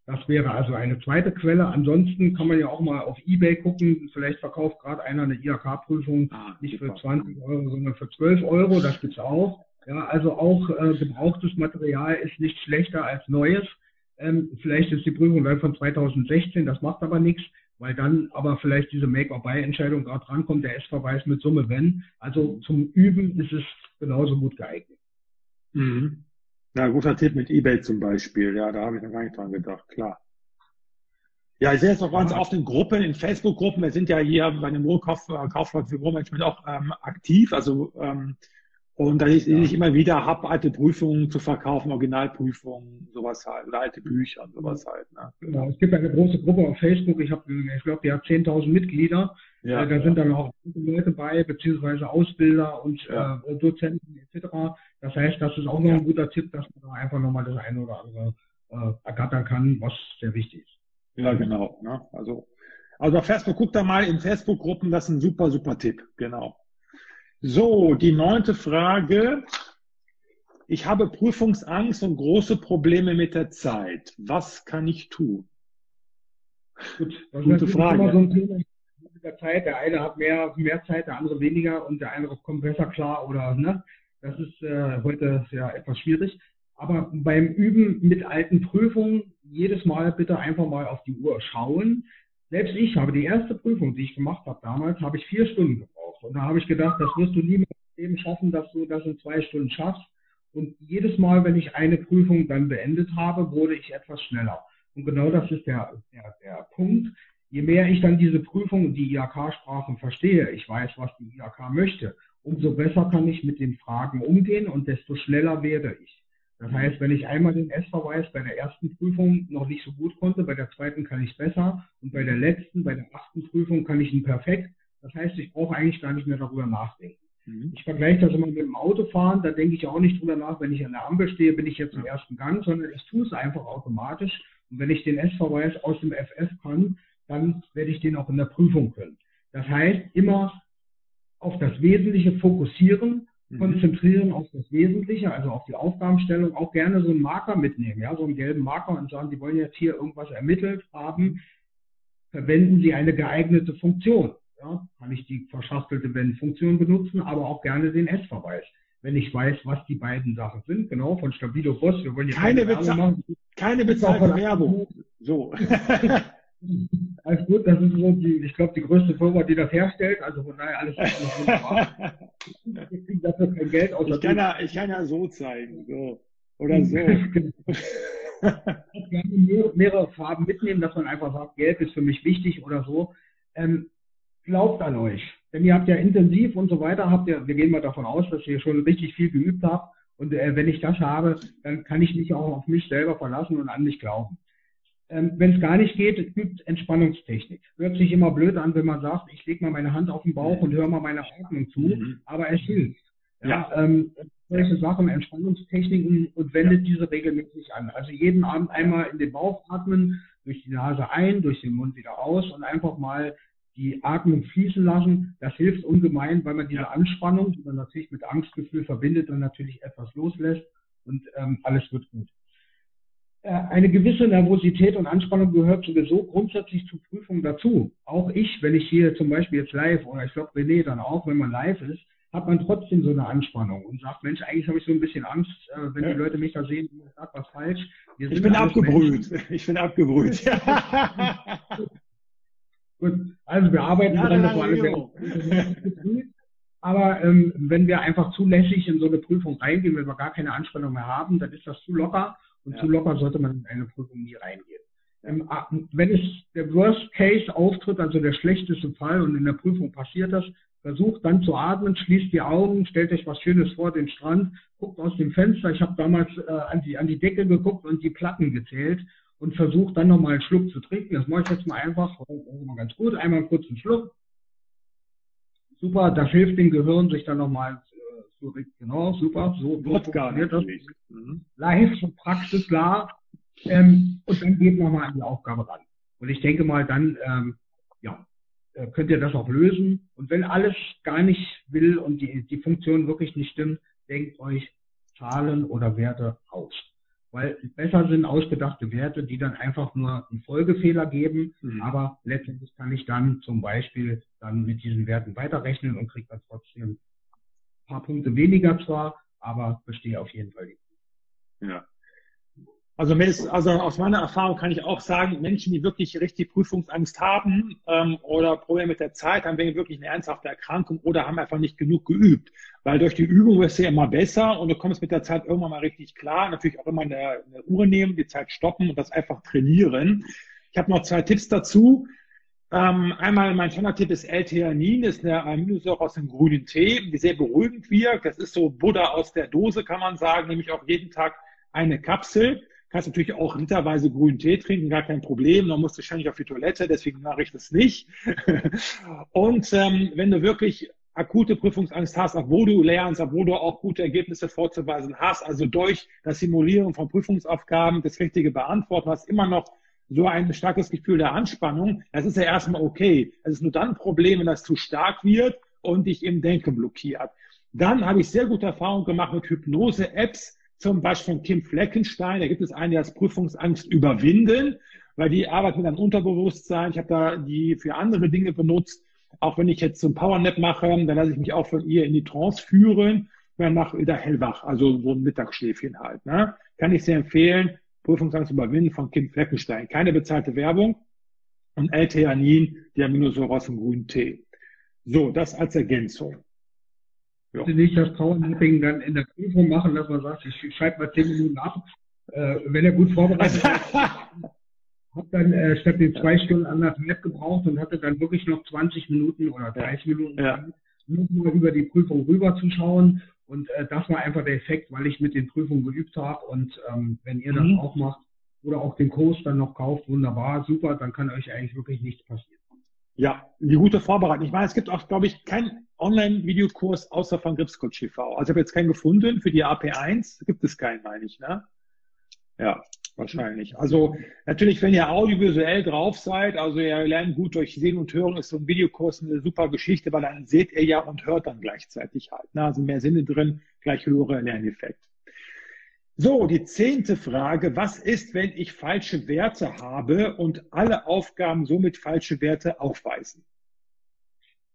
Das wäre also eine zweite Quelle. Ansonsten kann man ja auch mal auf Ebay gucken. Vielleicht verkauft gerade einer eine IHK-Prüfung ah, nicht für 20 Euro, sondern für 12 Euro. Das gibt's auch. Ja, also auch äh, gebrauchtes Material ist nicht schlechter als neues. Ähm, vielleicht ist die Prüfung dann von 2016, das macht aber nichts, weil dann aber vielleicht diese Make-or-Buy-Entscheidung gerade rankommt, der S-Verweis mit Summe wenn. Also zum Üben ist es genauso gut geeignet. Mhm. Ja, guter Tipp mit Ebay zum Beispiel. Ja, da habe ich noch gar nicht dran gedacht, klar. Ja, ich sehe es auch ganz oft in Gruppen, in Facebook-Gruppen. Wir sind ja hier bei dem Rohkauf, äh, für Rohmanagement auch ähm, aktiv. Also ähm, Und dass ich ja. nicht immer wieder habe, alte Prüfungen zu verkaufen, Originalprüfungen, sowas halt, oder alte Bücher und sowas halt. Ne? Genau. Es gibt eine große Gruppe auf Facebook, ich habe, ich glaube, die hat 10.000 Mitglieder. Ja, äh, da ja. sind dann auch Leute bei, beziehungsweise Ausbilder und ja. äh, Dozenten etc. Das heißt, das ist auch noch ein guter Tipp, dass man da einfach nochmal das eine oder andere äh, ergattern kann, was sehr wichtig ist. Ja, genau. Ne? Also, also auf Facebook, guckt da mal in Facebook-Gruppen, das ist ein super, super Tipp. Genau. So, die neunte Frage. Ich habe Prüfungsangst und große Probleme mit der Zeit. Was kann ich tun? Gut, das Gute ist Frage. Immer so ein Thema mit der Zeit. Der eine hat mehr, mehr Zeit, der andere weniger und der andere kommt besser klar oder ne? Das ist äh, heute ja etwas schwierig. Aber beim Üben mit alten Prüfungen jedes Mal bitte einfach mal auf die Uhr schauen. Selbst ich habe die erste Prüfung, die ich gemacht habe damals, habe ich vier Stunden gebraucht. Und da habe ich gedacht, das wirst du niemals eben schaffen, dass du das in zwei Stunden schaffst. Und jedes Mal, wenn ich eine Prüfung dann beendet habe, wurde ich etwas schneller. Und genau das ist der, der, der Punkt. Je mehr ich dann diese Prüfung, die IHK-Sprachen verstehe, ich weiß, was die IHK möchte, umso besser kann ich mit den Fragen umgehen und desto schneller werde ich. Das heißt, wenn ich einmal den S-Verweis bei der ersten Prüfung noch nicht so gut konnte, bei der zweiten kann ich es besser und bei der letzten, bei der achten Prüfung kann ich ihn perfekt. Das heißt, ich brauche eigentlich gar nicht mehr darüber nachdenken. Mhm. Ich vergleiche das immer mit dem Autofahren, da denke ich auch nicht drüber nach, wenn ich an der Ampel stehe, bin ich jetzt im ersten Gang, sondern ich tue es einfach automatisch. Und wenn ich den S-Verweis aus dem FF kann, dann werde ich den auch in der Prüfung können. Das heißt, immer auf das Wesentliche fokussieren Mhm. konzentrieren auf das Wesentliche, also auf die Aufgabenstellung, auch gerne so einen Marker mitnehmen, ja, so einen gelben Marker und sagen, Sie wollen jetzt hier irgendwas ermittelt haben, verwenden Sie eine geeignete Funktion. Ja, kann ich die verschachtelte Wenn-Funktion benutzen, aber auch gerne den S-Verweis. Wenn ich weiß, was die beiden Sachen sind, genau, von Stabilo Boss, wir wollen jetzt keine, keine Werbung Keine bezahlte Werbung. So. Alles gut, das ist so die, ich glaube, die größte Firma, die das herstellt. Also von daher alles, wunderbar. Wir kriegen dafür kein Geld aus. Ich kann, ja, ich kann ja so zeigen. So. Oder so. Ich gerne mehrere Farben mitnehmen, dass man einfach sagt, Gelb ist für mich wichtig oder so. Ähm, glaubt an euch. Denn ihr habt ja intensiv und so weiter, habt ihr, wir gehen mal davon aus, dass ihr schon richtig viel geübt habt. Und äh, wenn ich das habe, dann kann ich mich auch auf mich selber verlassen und an mich glauben. Ähm, wenn es gar nicht geht, gibt Entspannungstechnik. Hört sich immer blöd an, wenn man sagt, ich lege mal meine Hand auf den Bauch und höre mal meine Atmung zu, mhm. aber es hilft. Ja, ja. Ähm, solche Sachen, Entspannungstechniken und wendet ja. diese regelmäßig an. Also jeden Abend einmal in den Bauch atmen, durch die Nase ein, durch den Mund wieder aus und einfach mal die Atmung fließen lassen. Das hilft ungemein, weil man diese. Anspannung, die man natürlich mit Angstgefühl verbindet, dann natürlich etwas loslässt und ähm, alles wird gut. Äh, eine gewisse Nervosität und Anspannung gehört sowieso grundsätzlich zur Prüfung dazu. Auch ich, wenn ich hier zum Beispiel jetzt live oder ich glaube René dann auch, wenn man live ist, hat man trotzdem so eine Anspannung und sagt, Mensch, eigentlich habe ich so ein bisschen Angst, äh, wenn ja. die Leute mich da sehen, ich sage was falsch. ich bin abgebrüht. Ich bin abgebrüht. Gut, also wir arbeiten ja, dran, vor allem aber ähm, wenn wir einfach zu lässig in so eine Prüfung reingehen, wenn wir gar keine Anspannung mehr haben, dann ist das zu locker und ja. zu locker sollte man in eine Prüfung nie reingehen. Ähm, wenn es der Worst Case auftritt, also der schlechteste Fall und in der Prüfung passiert das, versucht dann zu atmen, schließt die Augen, stellt euch was Schönes vor, den Strand, guckt aus dem Fenster. Ich habe damals äh, an, die, an die Decke geguckt und die Platten gezählt und versucht dann nochmal einen Schluck zu trinken. Das mache ich jetzt mal einfach, das ist mal ganz gut. Einmal einen kurzen Schluck. Super, das hilft dem Gehirn, sich dann nochmal so, genau, super, so, so funktioniert das. Mhm. Live, Praxis klar. Ähm, und dann geht nochmal an die Aufgabe ran. Und ich denke mal, dann ähm, ja, äh, könnt ihr das auch lösen. Und wenn alles gar nicht will und die, die Funktion wirklich nicht stimmt, denkt euch Zahlen oder Werte aus. Weil besser sind ausgedachte Werte, die dann einfach nur einen Folgefehler geben, mhm. aber letztendlich kann ich dann zum Beispiel dann mit diesen Werten weiterrechnen und kriege dann trotzdem paar Punkte weniger zwar, aber bestehe auf jeden Fall die. Ja. Also, also aus meiner Erfahrung kann ich auch sagen, Menschen, die wirklich richtig Prüfungsangst haben ähm, oder Probleme mit der Zeit, haben wirklich eine ernsthafte Erkrankung oder haben einfach nicht genug geübt. Weil durch die Übung wirst du ja immer besser und du kommst mit der Zeit irgendwann mal richtig klar. Natürlich auch immer eine, eine Uhr nehmen, die Zeit stoppen und das einfach trainieren. Ich habe noch zwei Tipps dazu. Ähm, einmal mein Standardtipp ist L-Theanin, ist eine Aminosäure aus dem grünen Tee, die sehr beruhigend wirkt. Das ist so Buddha aus der Dose, kann man sagen, nämlich auch jeden Tag eine Kapsel. Kannst natürlich auch literweise grünen Tee trinken, gar kein Problem. Man muss wahrscheinlich auf die Toilette, deswegen mache ich das nicht. und ähm, wenn du wirklich akute Prüfungsangst hast, obwohl du lernst, obwohl du auch gute Ergebnisse vorzuweisen hast, also durch das Simulieren von Prüfungsaufgaben das Richtige beantworten, hast immer noch so ein starkes Gefühl der Anspannung, das ist ja erstmal okay. Es ist nur dann ein Problem, wenn das zu stark wird und dich im Denken blockiert. Dann habe ich sehr gute Erfahrungen gemacht mit Hypnose-Apps, zum Beispiel von Kim Fleckenstein. Da gibt es einen, der das Prüfungsangst überwinden, weil die arbeitet mit einem Unterbewusstsein. Ich habe da die für andere Dinge benutzt. Auch wenn ich jetzt so ein Powernap mache, dann lasse ich mich auch von ihr in die Trance führen. Dann mache wieder hellwach, also so ein Mittagsschläfchen halt. Ne? Kann ich sehr empfehlen. Prüfungsangst überwinden von Kim Fleckenstein. Keine bezahlte Werbung. Und L-Theanin, die Aminosäure aus dem grünen Tee. So, das als Ergänzung. Ja. nicht das Powernapping dann in der Prüfung machen, dass man sagt, ich schreibe mal zehn Minuten ab, äh, wenn er gut vorbereitet ist. habe dann äh, statt den zwei Stunden anderthalb gebraucht und hatte dann wirklich noch 20 Minuten oder 30 Minuten ja. nur über die Prüfung rüber zu schauen. Und äh, das war einfach der Effekt, weil ich mit den Prüfungen geübt habe. Und ähm, wenn ihr das mhm. auch macht oder auch den Kurs dann noch kauft, wunderbar, super, dann kann euch eigentlich wirklich nichts passieren. Ja, die gute Vorbereitung. Ich meine, es gibt auch, glaube ich, keinen Online-Videokurs außer von Gripscoach TV. Also ich habe jetzt keinen gefunden. Für die AP1 gibt es keinen, meine ich. Ne? Ja, wahrscheinlich. Also natürlich, wenn ihr audiovisuell drauf seid, also ihr lernt gut durch Sehen und Hören, ist so ein Videokurs eine super Geschichte, weil dann seht ihr ja und hört dann gleichzeitig halt. Ne? Also mehr Sinne drin, gleich höhere Lerneffekt. So, die zehnte Frage. Was ist, wenn ich falsche Werte habe und alle Aufgaben somit falsche Werte aufweisen?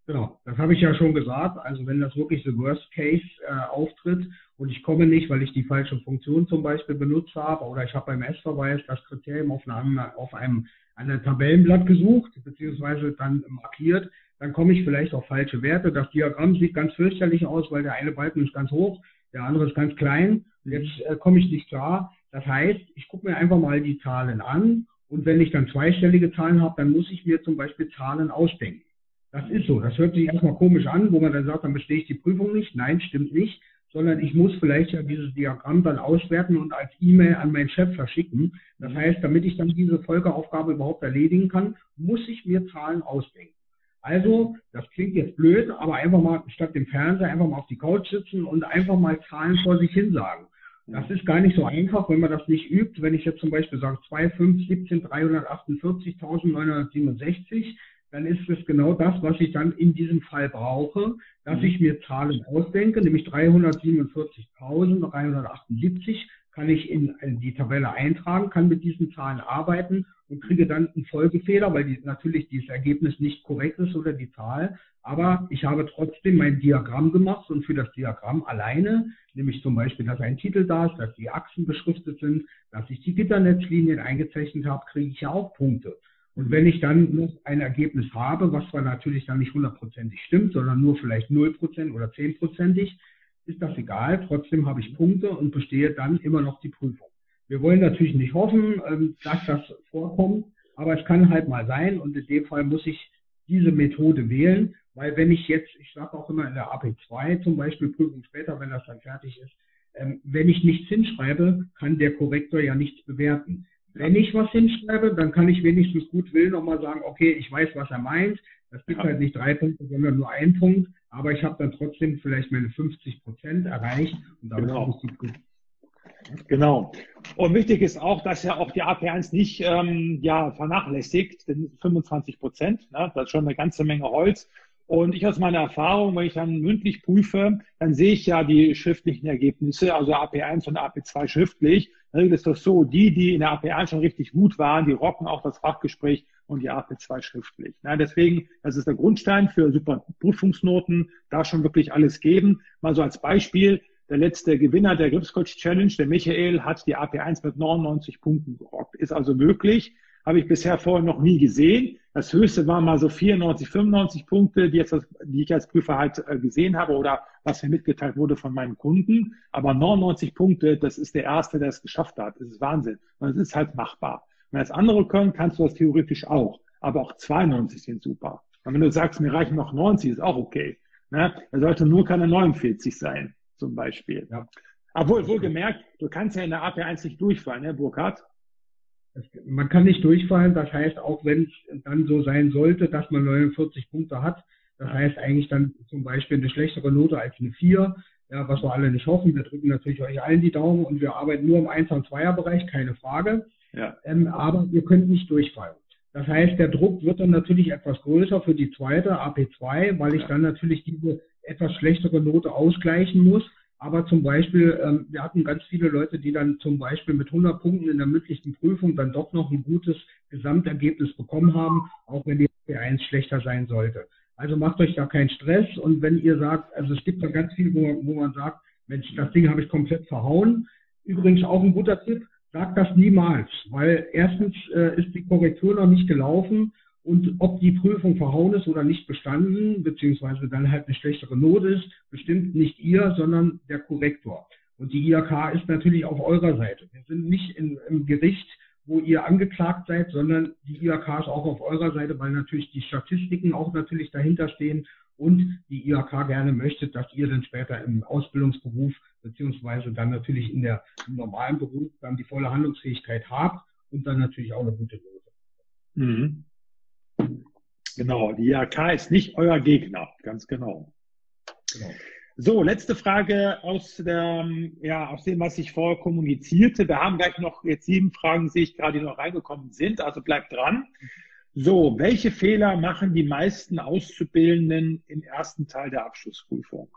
Genau, das habe ich ja schon gesagt. Also wenn das wirklich the Worst Case äh, auftritt und ich komme nicht, weil ich die falsche Funktion zum Beispiel benutzt habe oder ich habe beim S-Verweis das Kriterium auf, einer, auf einem, einem Tabellenblatt gesucht beziehungsweise dann markiert, dann komme ich vielleicht auf falsche Werte. Das Diagramm sieht ganz fürchterlich aus, weil der eine Balken ist ganz hoch, der andere ist ganz klein Jetzt äh, komme ich nicht klar. Das heißt, ich gucke mir einfach mal die Zahlen an und wenn ich dann zweistellige Zahlen habe, dann muss ich mir zum Beispiel Zahlen ausdenken. Das ist so. Das hört sich erstmal komisch an, wo man dann sagt, dann bestehe ich die Prüfung nicht. Nein, stimmt nicht. Sondern ich muss vielleicht ja dieses Diagramm dann auswerten und als E-Mail an meinen Chef verschicken. Das heißt, damit ich dann diese Folgeaufgabe überhaupt erledigen kann, muss ich mir Zahlen ausdenken. Also, das klingt jetzt blöd, aber einfach mal statt dem Fernseher einfach mal auf die Couch sitzen und einfach mal Zahlen vor sich hin sagen. Das ist gar nicht so einfach, wenn man das nicht übt. Wenn ich jetzt zum Beispiel sage 2, 5, 17, 348.967, dann ist es genau das, was ich dann in diesem Fall brauche, dass ich mir Zahlen ausdenke, nämlich 347.378 kann ich in die Tabelle eintragen, kann mit diesen Zahlen arbeiten und kriege dann einen Folgefehler, weil die, natürlich dieses Ergebnis nicht korrekt ist oder die Zahl. Aber ich habe trotzdem mein Diagramm gemacht und für das Diagramm alleine, nämlich zum Beispiel, dass ein Titel da ist, dass die Achsen beschriftet sind, dass ich die Gitternetzlinien eingezeichnet habe, kriege ich ja auch Punkte. Und wenn ich dann noch ein Ergebnis habe, was zwar natürlich dann nicht hundertprozentig stimmt, sondern nur vielleicht null Prozent oder zehnprozentig, ist das egal. Trotzdem habe ich Punkte und bestehe dann immer noch die Prüfung. Wir wollen natürlich nicht hoffen, ähm, dass das vorkommt, aber es kann halt mal sein und in dem Fall muss ich diese Methode wählen, weil wenn ich jetzt, ich sage auch immer in der AP2 zum Beispiel, Prüfung später, wenn das dann fertig ist, ähm, wenn ich nichts hinschreibe, kann der Korrektor ja nichts bewerten. Wenn ich was hinschreibe, dann kann ich wenigstens gut will nochmal sagen, okay, ich weiß, was er meint. Das gibt ja. halt nicht drei Punkte, sondern nur ein Punkt. Aber ich habe dann trotzdem vielleicht meine 50 Prozent erreicht und damit genau. habe ich die. Genau. Und wichtig ist auch, dass ja auch die AP1 nicht ähm, ja, vernachlässigt, denn 25 Prozent, ne, das ist schon eine ganze Menge Holz. Und ich aus meiner Erfahrung, wenn ich dann mündlich prüfe, dann sehe ich ja die schriftlichen Ergebnisse, also AP1 und AP2 schriftlich. Dann ist das so, die, die in der AP1 schon richtig gut waren, die rocken auch das Fachgespräch und die AP2 schriftlich. Ja, deswegen, das ist der Grundstein für super Prüfungsnoten, da schon wirklich alles geben. Mal so als Beispiel, der letzte Gewinner der Gripscoach Challenge, der Michael, hat die AP1 mit 99 Punkten gerockt. Ist also möglich. Habe ich bisher vorher noch nie gesehen. Das höchste waren mal so 94, 95 Punkte, die, jetzt, die ich als Prüfer halt äh, gesehen habe oder was mir mitgeteilt wurde von meinen Kunden. Aber 99 Punkte, das ist der Erste, der es geschafft hat. Das ist Wahnsinn. Und es ist halt machbar. Wenn das andere können, kannst du das theoretisch auch. aber auch 92 sind super. Und wenn du sagst, mir reichen noch 90, ist auch okay. Ne? Er sollte nur keine 49 sein, zum Beispiel. Ja. Obwohl, wohlgemerkt, du kannst ja in der AP1 nicht durchfallen, ne, Burkhard? Man kann nicht durchfallen, das heißt, auch wenn es dann so sein sollte, dass man 49 Punkte hat, das heißt eigentlich dann zum Beispiel eine schlechtere Note als eine 4, ja, was wir alle nicht hoffen. Wir drücken natürlich euch allen die Daumen und wir arbeiten nur im 1- und 2er-Bereich, keine Frage. Ja. Ähm, aber ihr könnt nicht durchfallen. Das heißt, der Druck wird dann natürlich etwas größer für die zweite AP2, weil ich ja. dann natürlich diese etwas schlechtere Note ausgleichen muss. Aber zum Beispiel, ähm, wir hatten ganz viele Leute, die dann zum Beispiel mit 100 Punkten in der mündlichen Prüfung dann doch noch ein gutes Gesamtergebnis bekommen haben, auch wenn die AP1 schlechter sein sollte. Also macht euch da keinen Stress. Und wenn ihr sagt, also es gibt da ganz viel, wo, wo man sagt, Mensch, das Ding habe ich komplett verhauen. Übrigens auch ein guter Tipp, Sag das niemals, weil erstens äh, ist die Korrektur noch nicht gelaufen und ob die Prüfung verhauen ist oder nicht bestanden, beziehungsweise dann halt eine schlechtere Note ist, bestimmt nicht ihr, sondern der Korrektor. Und die IHK ist natürlich auf eurer Seite. Wir sind nicht in, im Gericht, wo ihr angeklagt seid, sondern die IHK ist auch auf eurer Seite, weil natürlich die Statistiken auch natürlich dahinter stehen und die IHK gerne möchte, dass ihr dann später im Ausbildungsberuf beziehungsweise dann natürlich in der im normalen Beruf dann die volle Handlungsfähigkeit habt und dann natürlich auch eine gute Note. Mhm. Genau, die IHK ist nicht euer Gegner, ganz genau. genau. So, letzte Frage aus, der, ja, aus dem, was ich vorher kommunizierte. Wir haben gleich noch jetzt sieben Fragen, sehe ich gerade, die noch reingekommen sind, also bleibt dran. So, welche Fehler machen die meisten Auszubildenden im ersten Teil der Abschlussprüfung?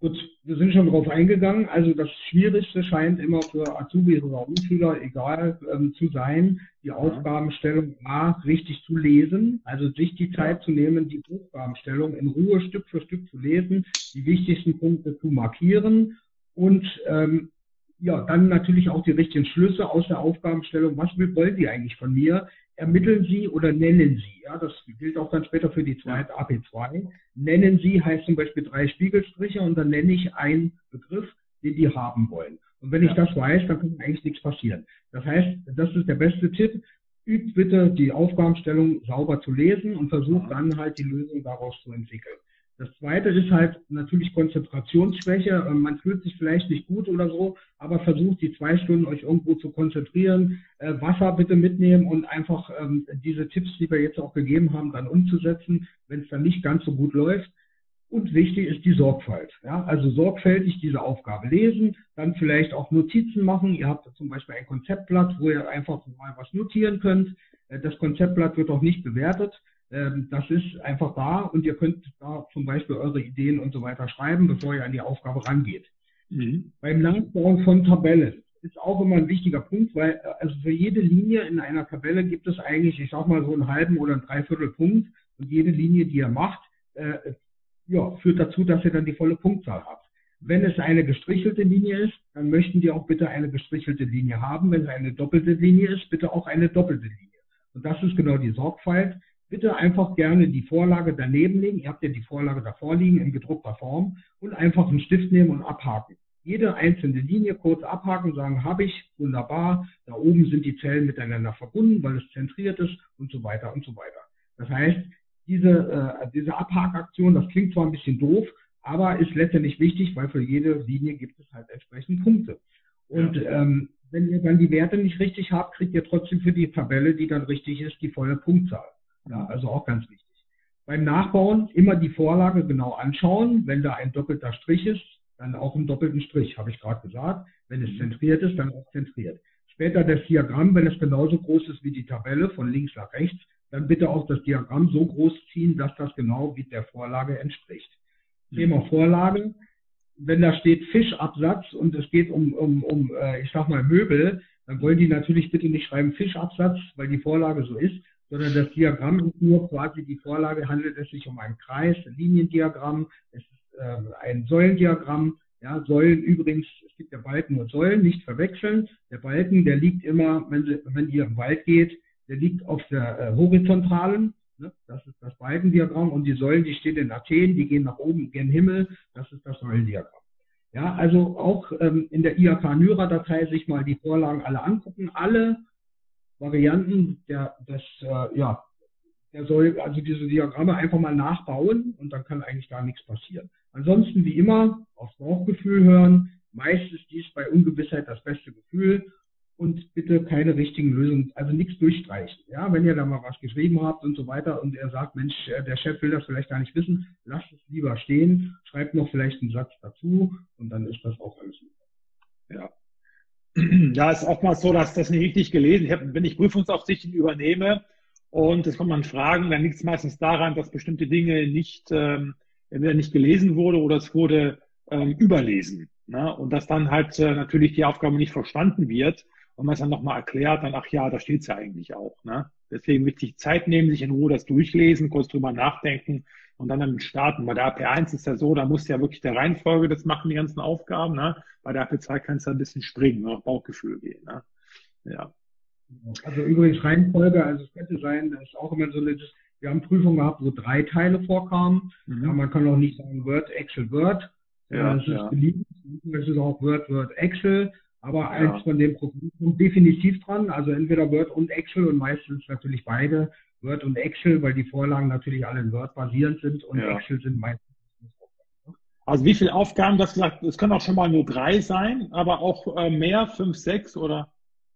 Gut, wir sind schon darauf eingegangen. Also das Schwierigste scheint immer für Azubis oder Umschüler, egal, ähm, zu sein, die ja. Aufgabenstellung A richtig zu lesen, also sich die Zeit zu nehmen, die Aufgabenstellung in Ruhe Stück für Stück zu lesen, die wichtigsten Punkte zu markieren und ähm, ja, dann natürlich auch die richtigen Schlüsse aus der Aufgabenstellung. Was wollen die eigentlich von mir? Ermitteln Sie oder nennen Sie. Ja, das gilt auch dann später für die zweite AP2. Nennen Sie heißt zum Beispiel drei Spiegelstriche und dann nenne ich einen Begriff, den die haben wollen. Und wenn ich das weiß, dann kann eigentlich nichts passieren. Das heißt, das ist der beste Tipp. Übt bitte die Aufgabenstellung sauber zu lesen und versucht dann halt die Lösung daraus zu entwickeln. Das zweite ist halt natürlich Konzentrationsschwäche. Ähm, man fühlt sich vielleicht nicht gut oder so, aber versucht die zwei Stunden euch irgendwo zu konzentrieren. Äh, Wasser bitte mitnehmen und einfach ähm, diese Tipps, die wir jetzt auch gegeben haben, dann umzusetzen, wenn es dann nicht ganz so gut läuft. Und wichtig ist die Sorgfalt. Ja? Also sorgfältig diese Aufgabe lesen, dann vielleicht auch Notizen machen. Ihr habt zum Beispiel ein Konzeptblatt, wo ihr einfach mal was notieren könnt. Äh, das Konzeptblatt wird auch nicht bewertet. Ähm, das ist einfach da und ihr könnt da zum Beispiel eure Ideen und so weiter schreiben, bevor ihr an die Aufgabe rangeht. Mhm. Beim Nachbauen von Tabellen ist auch immer ein wichtiger Punkt, weil äh, also für jede Linie in einer Tabelle gibt es eigentlich, ich sag mal so einen halben oder einen Dreiviertel Punkt und jede Linie, die ihr macht, äh, ja, führt dazu, dass ihr dann die volle Punktzahl habt. Wenn es eine gestrichelte Linie ist, dann möchten die auch bitte eine gestrichelte Linie haben. Wenn es eine doppelte Linie ist, bitte auch eine doppelte Linie. Und das ist genau die Sorgfalt bitte einfach gerne die Vorlage daneben legen. Ihr habt ja die Vorlage davor liegen in gedruckter Form und einfach einen Stift nehmen und abhaken. Jede einzelne Linie kurz abhaken, sagen, habe ich, wunderbar. Da oben sind die Zellen miteinander verbunden, weil es zentriert ist und so weiter und so weiter. Das heißt, diese, äh, diese Abhakaktion, das klingt zwar ein bisschen doof, aber ist letztendlich wichtig, weil für jede Linie gibt es halt entsprechend Punkte. Und ja. ähm, wenn ihr dann die Werte nicht richtig habt, kriegt ihr trotzdem für die Tabelle, die dann richtig ist, die volle Punktzahl. Ja, also auch ganz wichtig. Beim Nachbauen immer die Vorlage genau anschauen. Wenn da ein doppelter Strich ist, dann auch einen doppelten Strich, habe ich gerade gesagt. Wenn es zentriert ist, dann auch zentriert. Später das Diagramm, wenn es genauso groß ist wie die Tabelle, von links nach rechts, dann bitte auch das Diagramm so groß ziehen, dass das genau wie der Vorlage entspricht. Mhm. Thema Vorlage. Wenn da steht Fischabsatz und es geht um, um, um äh, ich sag mal, Möbel, dann wollen die natürlich bitte nicht schreiben Fischabsatz, weil die Vorlage so ist, sondern das Diagramm ist nur quasi die Vorlage, handelt es sich um einen Kreis, ein Liniendiagramm, es ist äh, ein Säulendiagramm. Ja, Säulen übrigens, es gibt ja Balken und Säulen, nicht verwechseln. Der Balken, der liegt immer, wenn, wenn ihr im Wald geht, der liegt auf der äh, horizontalen, ne? das ist das Balkendiagramm, und die Säulen, die stehen in Athen, die gehen nach oben gen Himmel, das ist das Säulendiagramm. Ja, also auch ähm, in der IAK-Nyra-Datei sich mal die Vorlagen alle angucken. Alle Varianten, der, das, äh, ja, der soll also diese Diagramme einfach mal nachbauen und dann kann eigentlich gar nichts passieren. Ansonsten wie immer aufs Bauchgefühl hören. Meist ist dies bei Ungewissheit das beste Gefühl und bitte keine richtigen Lösungen, also nichts durchstreichen. Ja, wenn ihr da mal was geschrieben habt und so weiter und er sagt, Mensch, äh, der Chef will das vielleicht gar nicht wissen, lasst es lieber stehen, schreibt noch vielleicht einen Satz dazu und dann ist das auch alles super. Ja. Ja, ist oftmals so, dass das nicht richtig gelesen. Hab, wenn ich Prüfungsaufsichten übernehme und es kommt man Fragen, dann liegt es meistens daran, dass bestimmte Dinge nicht ähm, entweder nicht gelesen wurde oder es wurde ähm, überlesen. Ne? Und dass dann halt äh, natürlich die Aufgabe nicht verstanden wird und man es dann nochmal erklärt, dann, ach ja, da steht es ja eigentlich auch. Ne? Deswegen wichtig Zeit nehmen, sich in Ruhe das durchlesen, kurz drüber nachdenken und dann damit starten. Bei der AP1 ist ja so, da musst du ja wirklich der Reihenfolge das machen, die ganzen Aufgaben. Ne? Bei der AP2 kannst du ein bisschen springen, nach Bauchgefühl gehen. Ne? Ja. Also übrigens Reihenfolge, also es könnte sein, das ist auch immer so eine, wir haben Prüfungen gehabt, wo drei Teile vorkamen. Mhm. Ja, man kann auch nicht sagen Word, Excel, Word. Ja, das ist ja. beliebig. Das ist auch Word, Word, Excel. Aber ja. eins von den Programmen kommt definitiv dran, also entweder Word und Excel und meistens natürlich beide, Word und Excel, weil die Vorlagen natürlich alle in Word basierend sind und ja. Excel sind meistens. Also wie viele Aufgaben, das gesagt, es können auch schon mal nur drei sein, aber auch äh, mehr, fünf, sechs oder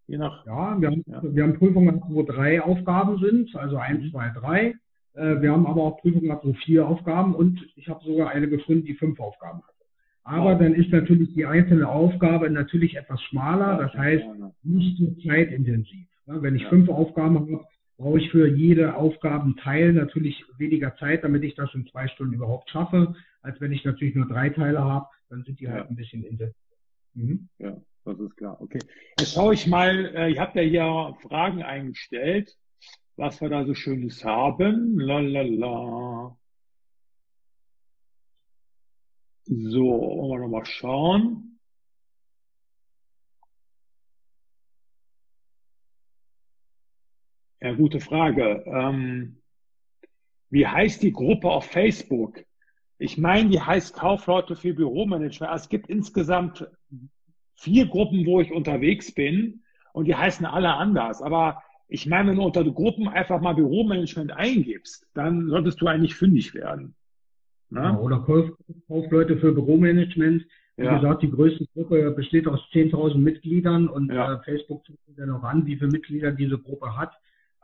je nach. Ja, wir haben, ja. wir haben Prüfungen, wo drei Aufgaben sind, also eins, mhm. zwei, drei. Äh, wir haben aber auch Prüfungen, wo vier Aufgaben und ich habe sogar eine gefunden, die fünf Aufgaben hat. Aber dann ist natürlich die einzelne Aufgabe natürlich etwas schmaler, das heißt nicht so zeitintensiv. Wenn ich fünf Aufgaben habe, brauche ich für jede Aufgabenteil natürlich weniger Zeit, damit ich das in zwei Stunden überhaupt schaffe, als wenn ich natürlich nur drei Teile habe, dann sind die halt ein bisschen intensiv. Mhm. Ja, das ist klar. Okay. Jetzt schaue ich mal, äh, ihr habt ja hier Fragen eingestellt, was wir da so Schönes haben. Lalala. So, wollen wir nochmal schauen. Ja, gute Frage. Ähm, wie heißt die Gruppe auf Facebook? Ich meine, die heißt Kaufleute für Büromanagement. Also es gibt insgesamt vier Gruppen, wo ich unterwegs bin und die heißen alle anders. Aber ich meine, wenn du unter Gruppen einfach mal Büromanagement eingibst, dann solltest du eigentlich fündig werden. Ne? Oder Kauf, Kaufleute für Büromanagement. Wie ja. gesagt, die größte Gruppe besteht aus 10.000 Mitgliedern und ja. äh, Facebook zeigt dann auch an, wie viele Mitglieder diese Gruppe hat.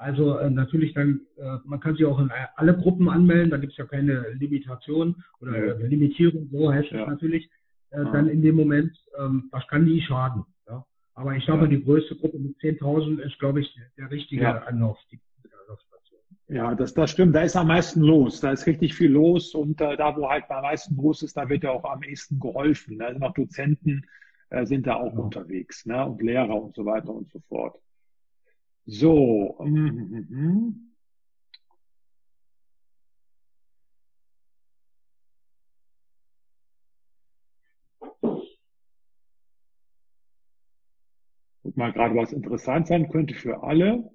Also äh, natürlich dann, äh, man kann sich auch in alle Gruppen anmelden, da gibt es ja keine Limitation oder ja. Äh, Limitierung, so heißt es natürlich. Äh, dann in dem Moment, ähm, das kann nie schaden. Ja? Aber ich glaube, die größte Gruppe mit 10.000 ist, glaube ich, der richtige Anlauf. Ja, das, das stimmt. Da ist am meisten los. Da ist richtig viel los. Und äh, da, wo halt am meisten los ist, da wird ja auch am ehesten geholfen. Ne? Also noch Dozenten äh, sind da auch ja. unterwegs. Ne? Und Lehrer und so weiter und so fort. So. Mm. Guck mal gerade, was interessant sein könnte für alle.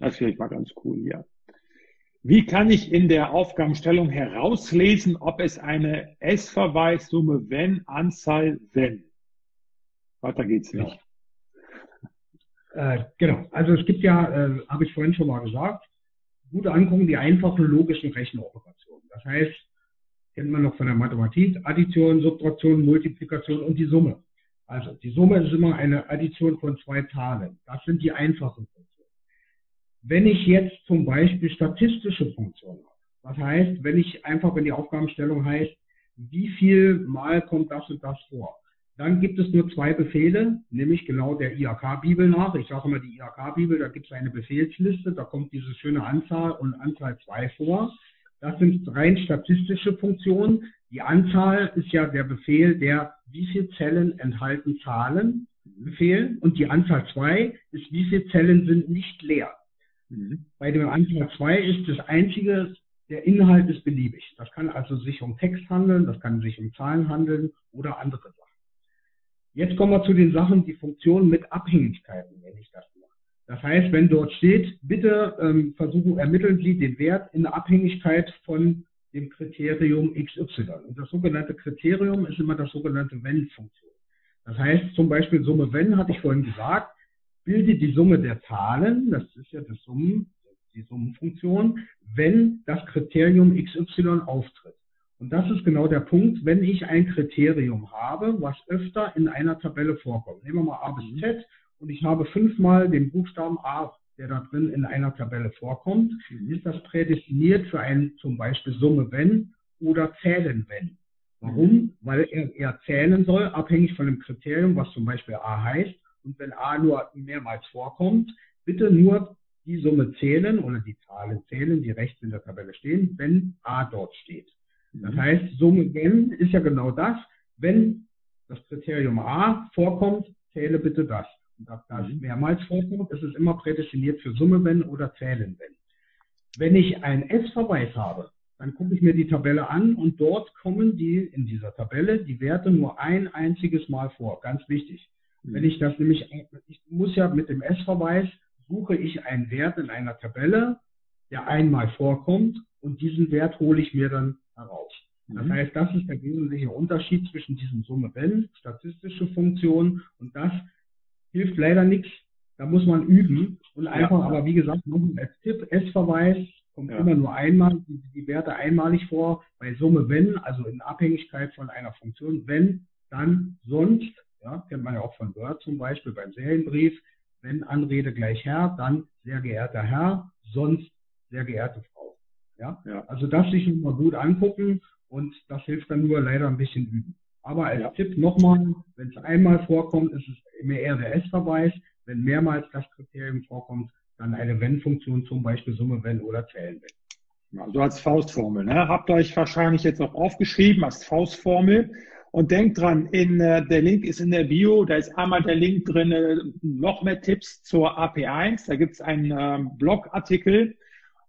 Das finde ich mal ganz cool hier. Wie kann ich in der Aufgabenstellung herauslesen, ob es eine S-Verweissumme wenn, Anzahl wenn? Weiter geht's nicht. Ja. Äh, genau. Also es gibt ja, äh, habe ich vorhin schon mal gesagt, gute angucken die einfachen logischen Rechenoperationen. Das heißt, kennt man noch von der Mathematik, Addition, Subtraktion, Multiplikation und die Summe. Also die Summe ist immer eine Addition von zwei Zahlen. Das sind die einfachen. Wenn ich jetzt zum Beispiel statistische Funktionen habe, das heißt, wenn ich einfach, wenn die Aufgabenstellung heißt, wie viel Mal kommt das und das vor, dann gibt es nur zwei Befehle, nämlich genau der IAK-Bibel nach. Ich sage immer die IAK-Bibel, da gibt es eine Befehlsliste, da kommt diese schöne Anzahl und Anzahl 2 vor. Das sind rein statistische Funktionen. Die Anzahl ist ja der Befehl, der wie viele Zellen enthalten Zahlen Befehl und die Anzahl 2 ist wie viele Zellen sind nicht leer. Mhm. Bei dem Antrag 2 ist das einzige, der Inhalt ist beliebig. Das kann also sich um Text handeln, das kann sich um Zahlen handeln oder andere Sachen. Jetzt kommen wir zu den Sachen, die Funktionen mit Abhängigkeiten, nenne ich das mal. Das heißt, wenn dort steht, bitte ähm, versuchen, ermitteln Sie den Wert in Abhängigkeit von dem Kriterium XY. Und das sogenannte Kriterium ist immer das sogenannte Wenn-Funktion. Das heißt zum Beispiel Summe wenn, hatte ich vorhin gesagt, bildet die Summe der Zahlen, das ist ja das Summen, die Summenfunktion, wenn das Kriterium XY auftritt. Und das ist genau der Punkt, wenn ich ein Kriterium habe, was öfter in einer Tabelle vorkommt. Nehmen wir mal A bis mhm. Z und ich habe fünfmal den Buchstaben A, der da drin in einer Tabelle vorkommt, mhm. ist das prädestiniert für ein zum Beispiel Summe wenn oder Zählen wenn. Warum? Weil er, er zählen soll, abhängig von dem Kriterium, was zum Beispiel A heißt. Und wenn A nur mehrmals vorkommt, bitte nur die Summe zählen oder die Zahlen zählen, die rechts in der Tabelle stehen, wenn A dort steht. Das mhm. heißt, Summe wenn ist ja genau das. Wenn das Kriterium A vorkommt, zähle bitte das. Und da das mhm. mehrmals vorkommt, ist es immer prädestiniert für Summe wenn oder zählen wenn. Wenn ich einen S-Verweis habe, dann gucke ich mir die Tabelle an und dort kommen die in dieser Tabelle die Werte nur ein einziges Mal vor. Ganz wichtig. Mhm. Wenn ich das nämlich, ich muss ja mit dem S-Verweis suche ich einen Wert in einer Tabelle, der einmal vorkommt und diesen Wert hole ich mir dann heraus. Das mhm. heißt, das ist der wesentliche Unterschied zwischen diesen Summe wenn, statistische Funktion und das hilft leider nichts. Da muss man üben und einfach, ja. aber wie gesagt, als Tipp, S-Verweis kommt ja. immer nur einmal, die, die, Werte einmalig vor. Bei Summe wenn, also in Abhängigkeit von einer Funktion, wenn, dann sonst, ja, kennt man ja auch von Word zum Beispiel beim Serienbrief, wenn Anrede gleich Herr, dann sehr geehrter Herr, sonst sehr geehrte Frau. Ja, ja. also das sich mal gut angucken und das hilft dann nur leider ein bisschen üben. Aber als ja. Tipp nochmal, wenn es einmal vorkommt, ist es immer eher der S-Verweis. Wenn mehrmals das Kriterium vorkommt, dann eine Wenn-Funktion, zum Beispiel Summe Wenn oder Zählen Wenn. Ja, so als Faustformel. Ne? Habt ihr euch wahrscheinlich jetzt auch aufgeschrieben als Faustformel. Und denkt dran, in, äh, der Link ist in der Bio, da ist einmal der Link drin, noch mehr Tipps zur AP1. Da gibt es einen äh, Blogartikel,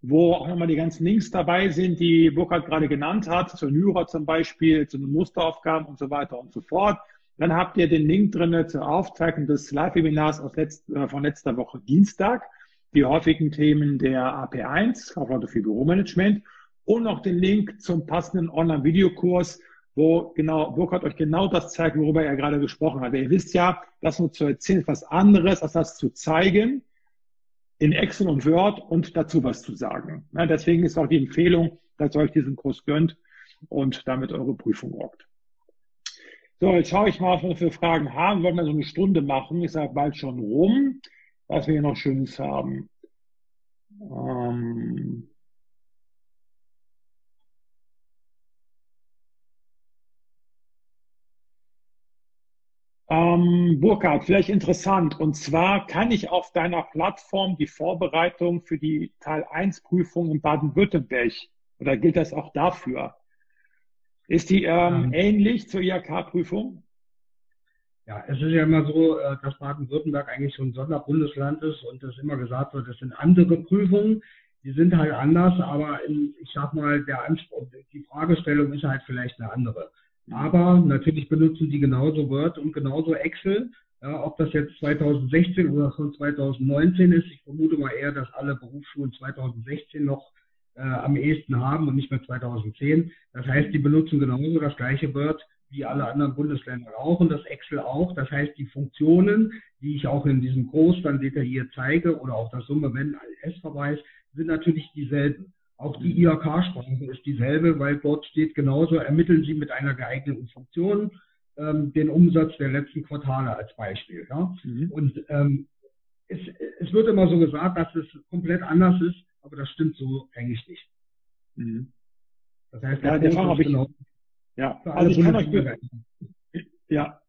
wo auch nochmal die ganzen Links dabei sind, die Burkhard gerade genannt hat, zur Lyra zum Beispiel, zu den Musteraufgaben und so weiter und so fort. Dann habt ihr den Link drin zur Aufzeichnung des Live-Webinars letzt, äh, von letzter Woche Dienstag, die häufigen Themen der AP1, Kaufleute für Büromanagement und noch den Link zum passenden Online-Videokurs, wo genau Burkhard euch genau das zeigt, worüber er gerade gesprochen hat. Ihr wisst ja, das nur zu erzählen ist was anderes, als das zu zeigen in Excel und Word und dazu was zu sagen. Ja, deswegen ist auch die Empfehlung, dass ihr euch diesen Kurs gönnt und damit eure Prüfung rockt. So, jetzt schaue ich mal, was wir für Fragen haben. Wollen wir so eine Stunde machen? Ist ja bald schon rum, was wir hier noch Schönes haben. Ähm Ähm, Burkhard, vielleicht interessant. Und zwar kann ich auf deiner Plattform die Vorbereitung für die Teil 1 Prüfung in Baden-Württemberg oder gilt das auch dafür? Ist die ähm, ähm, ähnlich zur IHK-Prüfung? Ja, es ist ja immer so, äh, dass Baden-Württemberg eigentlich so ein Sonderbundesland ist und es immer gesagt wird, das sind andere Prüfungen. Die sind halt anders, aber in, ich sag mal, der Anspruch, die Fragestellung ist halt vielleicht eine andere. Aber natürlich benutzen die genauso Word und genauso Excel. Ja, ob das jetzt 2016 oder schon 2019 ist, ich vermute mal eher, dass alle Berufsschulen 2016 noch äh, am ehesten haben und nicht mehr 2010. Das heißt, die benutzen genauso das gleiche Word wie alle anderen Bundesländer auch und das Excel auch. Das heißt, die Funktionen, die ich auch in diesem Groß dann detailliert zeige oder auch das Summe wenn S-Verweis, sind natürlich dieselben. Auch die IHK-Sprache ist dieselbe, weil dort steht genauso, ermitteln Sie mit einer geeigneten Funktion ähm, den Umsatz der letzten Quartale als Beispiel. Ja? Mhm. Und ähm, es, es, wird immer so gesagt, dass es komplett anders ist, aber das stimmt so eigentlich nicht. Mhm. Das heißt, ja, der Fall ich, genau ja, also ich kann euch, ja,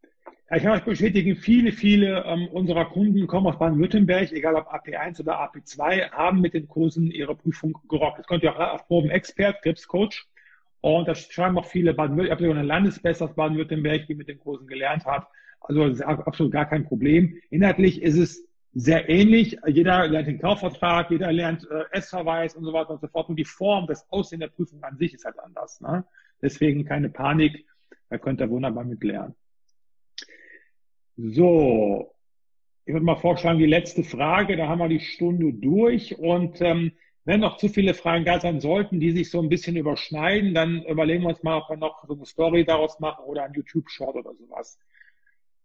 ich kann euch bestätigen, viele, viele ähm, unserer Kunden kommen aus Baden-Württemberg, egal ob AP1 oder AP2, haben mit den Kursen ihre Prüfung gerockt. Das könnt ihr auch auf Proben Expert, Krebscoach. Und das schreiben auch viele Baden-Württemberg. Ich habe sogar eine Landesbeste aus Baden-Württemberg, die mit den Kursen gelernt hat. Also das ist absolut gar kein Problem. Inhaltlich ist es sehr ähnlich. Jeder lernt den Kaufvertrag, jeder lernt äh, S-Verweis und so weiter und so fort. Und die Form, das Aussehen der Prüfung an sich ist halt anders. Ne? Deswegen keine Panik. Da könnt ihr wunderbar mit lernen. So, ich würde mal vorschlagen, die letzte Frage, da haben wir die Stunde durch und ähm, wenn noch zu viele Fragen da sein sollten, die sich so ein bisschen überschneiden, dann überlegen wir uns mal, ob wir noch so eine Story daraus machen oder ein YouTube-Short oder sowas.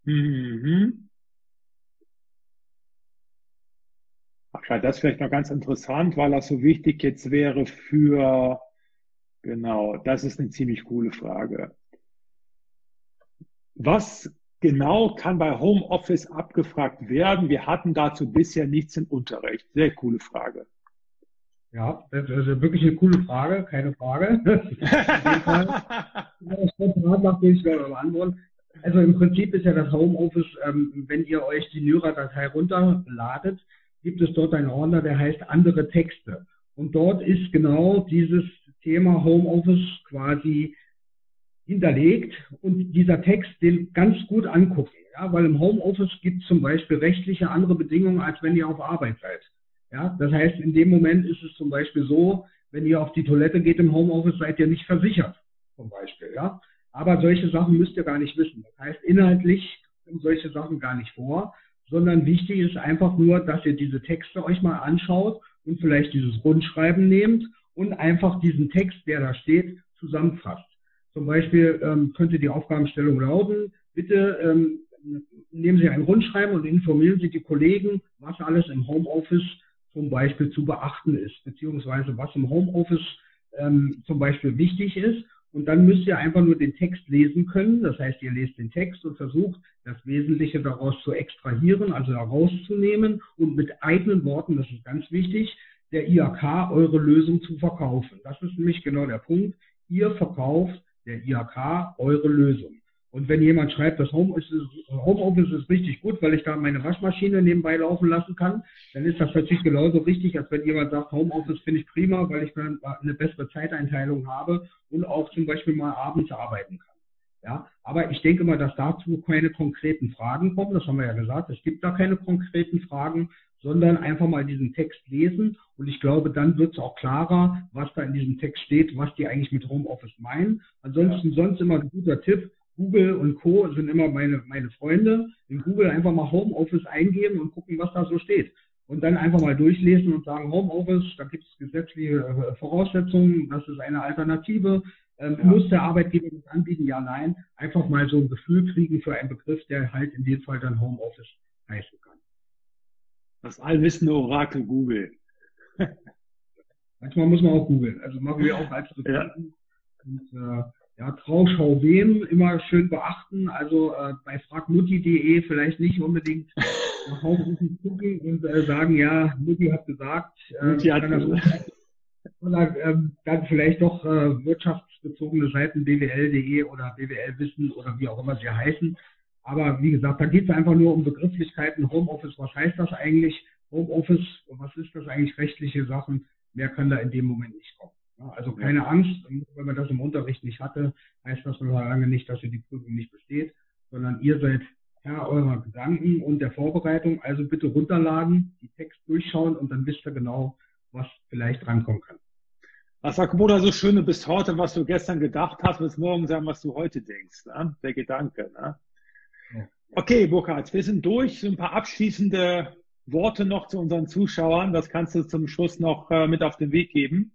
Mhm. Ach, das ist vielleicht noch ganz interessant, weil das so wichtig jetzt wäre für, genau, das ist eine ziemlich coole Frage. Was genau kann bei Homeoffice abgefragt werden? Wir hatten dazu bisher nichts im Unterricht. Sehr coole Frage. Ja, das ist wirklich eine coole Frage, keine Frage. Also im Prinzip ist ja das Homeoffice, ähm, wenn ihr euch die Nyra-Datei runterladet, gibt es dort einen Ordner, der heißt andere Texte. Und dort ist genau dieses Thema Homeoffice quasi hinterlegt und dieser Text den ganz gut angucken. Ja, weil im Homeoffice gibt es zum Beispiel rechtliche andere Bedingungen, als wenn ihr auf Arbeit seid. Ja, das heißt, in dem Moment ist es zum Beispiel so, wenn ihr auf die Toilette geht im Homeoffice, seid ihr nicht versichert, zum Beispiel. Ja, aber solche Sachen müsst ihr gar nicht wissen. Das heißt, inhaltlich kommen solche Sachen gar nicht vor, sondern wichtig ist einfach nur, dass ihr diese Texte euch mal anschaut und vielleicht dieses Rundschreiben nehmt und einfach diesen Text, der da steht, zusammenfasst. Zum Beispiel ähm, könnte die Aufgabenstellung lauten, bitte ähm, nehmen Sie ein Rundschreiben und informieren Sie die Kollegen, was alles im Homeoffice zum Beispiel zu beachten ist, beziehungsweise was im Homeoffice ähm, zum Beispiel wichtig ist. Und dann müsst ihr einfach nur den Text lesen können. Das heißt, ihr lest den Text und versucht, das Wesentliche daraus zu extrahieren, also herauszunehmen und mit eigenen Worten, das ist ganz wichtig, der IAK eure Lösung zu verkaufen. Das ist nämlich genau der Punkt. Ihr verkauft der IHK eure Lösung. Und wenn jemand schreibt, das Homeoffice ist, Homeoffice ist richtig gut, weil ich da meine Waschmaschine nebenbei laufen lassen kann, dann ist das natürlich genauso richtig, als wenn jemand sagt, Homeoffice finde ich prima, weil ich dann eine bessere Zeiteinteilung habe und auch zum Beispiel mal abends arbeiten kann. Ja, aber ich denke mal, dass dazu keine konkreten Fragen kommen. Das haben wir ja gesagt. Es gibt da keine konkreten Fragen, sondern einfach mal diesen Text lesen. Und ich glaube, dann wird es auch klarer, was da in diesem Text steht, was die eigentlich mit Homeoffice meinen. Ansonsten ja. sonst immer ein guter Tipp. Google und Co. sind immer meine, meine Freunde. In Google einfach mal Homeoffice eingeben und gucken, was da so steht. Und dann einfach mal durchlesen und sagen, Homeoffice, da gibt es gesetzliche äh, Voraussetzungen, das ist eine Alternative. Ähm, ja. Muss der Arbeitgeber das anbieten? Ja, nein. Einfach mal so ein Gefühl kriegen für einen Begriff, der halt in dem Fall dann Homeoffice heißen kann. Das allwissende Orakel Google. Manchmal muss man auch googeln. Also machen wir auch als Bekannten. Ja. Und, äh, ja, Trauschau wem immer schön beachten. Also äh, bei fragmutti.de vielleicht nicht unbedingt nach Hause gucken und äh, sagen, ja, Mutti hat gesagt, äh, Mutti hat gesagt. Oder ähm, dann vielleicht doch äh, wirtschaftsbezogene Seiten bwl.de oder bwl-wissen oder wie auch immer sie heißen. Aber wie gesagt, da geht es einfach nur um Begrifflichkeiten. Homeoffice, was heißt das eigentlich? Homeoffice, was ist das eigentlich? Rechtliche Sachen. Mehr kann da in dem Moment nicht kommen. Ja, also keine Angst, wenn man das im Unterricht nicht hatte, heißt das noch lange nicht, dass ihr die Prüfung nicht besteht, sondern ihr seid Herr eurer Gedanken und der Vorbereitung. Also bitte runterladen, die Text durchschauen und dann wisst ihr genau, was vielleicht drankommen kann. Was sagt Moda so schön, du bist heute, was du gestern gedacht hast, wirst morgen sagen, was du heute denkst. Ne? Der Gedanke. Ne? Okay, Burkhard, wir sind durch. So ein paar abschließende Worte noch zu unseren Zuschauern. Das kannst du zum Schluss noch äh, mit auf den Weg geben.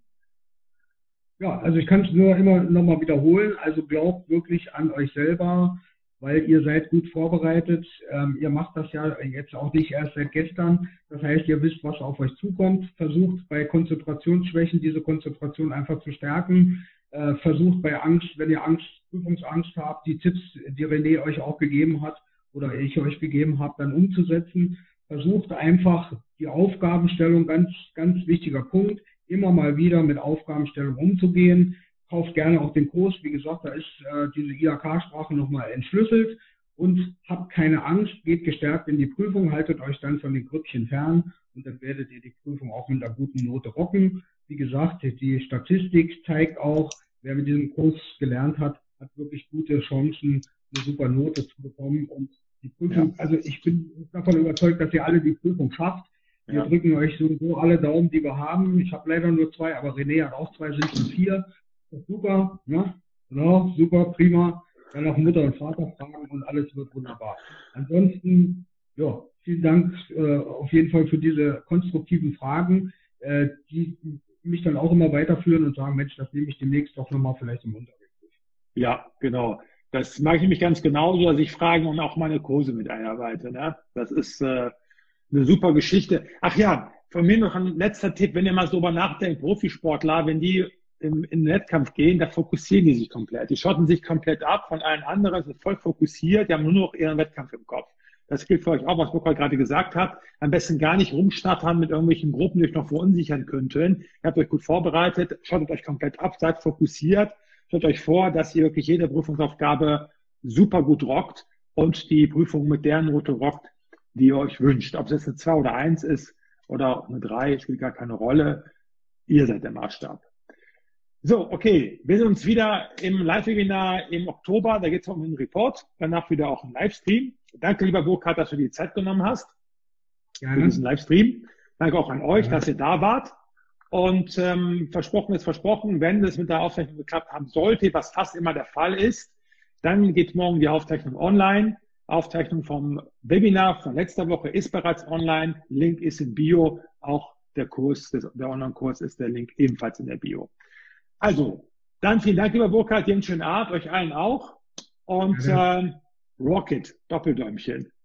Ja, also ich kann es nur immer nochmal wiederholen. Also glaubt wirklich an euch selber, weil ihr seid gut vorbereitet. Ähm, ihr macht das ja jetzt auch nicht erst seit gestern. Das heißt, ihr wisst, was auf euch zukommt. Versucht bei Konzentrationsschwächen diese Konzentration einfach zu stärken. Äh, versucht bei Angst, wenn ihr Angst, Prüfungsangst habt, die Tipps, die René euch auch gegeben hat oder ich euch gegeben habe, dann umzusetzen. Versucht einfach die Aufgabenstellung, ganz, ganz wichtiger Punkt, immer mal wieder mit Aufgabenstellung umzugehen. Kauft gerne auch den Kurs. Wie gesagt, da ist äh, diese IHK-Sprache nochmal entschlüsselt. Und habt keine Angst, geht gestärkt in die Prüfung, haltet euch dann von den Grüppchen fern und dann werdet ihr die Prüfung auch mit einer guten Note rocken. Wie gesagt, die Statistik zeigt auch, wer mit diesem Kurs gelernt hat, hat wirklich gute Chancen, eine super Note zu bekommen. Und die Prüfung, ja. also ich bin davon überzeugt, dass ihr alle die Prüfung schafft. Wir ja. drücken euch sowieso alle Daumen, die wir haben. Ich habe leider nur zwei, aber René hat auch zwei, sind schon vier. Super, ne? Genau, super, prima. Dann auch Mutter und Vater fragen und alles wird wunderbar. Ansonsten, ja, vielen Dank äh, auf jeden Fall für diese konstruktiven Fragen, äh, die mich dann auch immer weiterführen und sagen, Mensch, das nehme ich demnächst doch nochmal vielleicht im Unterricht. Ja, genau. Das mache ich nämlich ganz genauso, dass ich Fragen und auch meine Kurse mit einarbeite. Ne? Das ist äh, eine super Geschichte. Ach ja, von mir noch ein letzter Tipp, wenn ihr mal so über nachdenkt, Profisportler, wenn die im, in den Wettkampf gehen, da fokussieren die sich komplett. Die schotten sich komplett ab von allen anderen, sind voll fokussiert, die haben nur noch ihren Wettkampf im Kopf. Das gilt für euch auch, was Burkhard gerade gesagt hat. Am besten gar nicht rumschnattern mit irgendwelchen Gruppen, die euch noch verunsichern könnten. Ihr habt euch gut vorbereitet, schottet euch komplett ab, seid fokussiert, stellt euch vor, dass ihr wirklich jede Prüfungsaufgabe super gut rockt und die Prüfung mit der Note rockt, die ihr euch wünscht. Ob es jetzt eine 2 oder 1 ist oder eine 3, spielt gar keine Rolle. Ihr seid der Maßstab. So, okay. Wir sehen uns wieder im Live-Webinar im Oktober. Da geht es um den Report. Danach wieder auch ein Livestream. Danke, lieber Burkhard, dass du dir die Zeit genommen hast Gerne. für diesen Livestream. Danke auch an euch, ja. dass ihr da wart. Und ähm, versprochen ist versprochen, wenn es mit der Aufzeichnung geklappt haben sollte, was fast immer der Fall ist, dann geht morgen die Aufzeichnung online. Aufzeichnung vom Webinar von letzter Woche ist bereits online. Link ist im Bio. Auch der Kurs, der Online-Kurs ist der Link ebenfalls in der Bio. Also, dann vielen Dank, lieber Burkhard, dir einen schönen Abend, euch allen auch. Und ja. ähm, Rocket, Doppeldäumchen.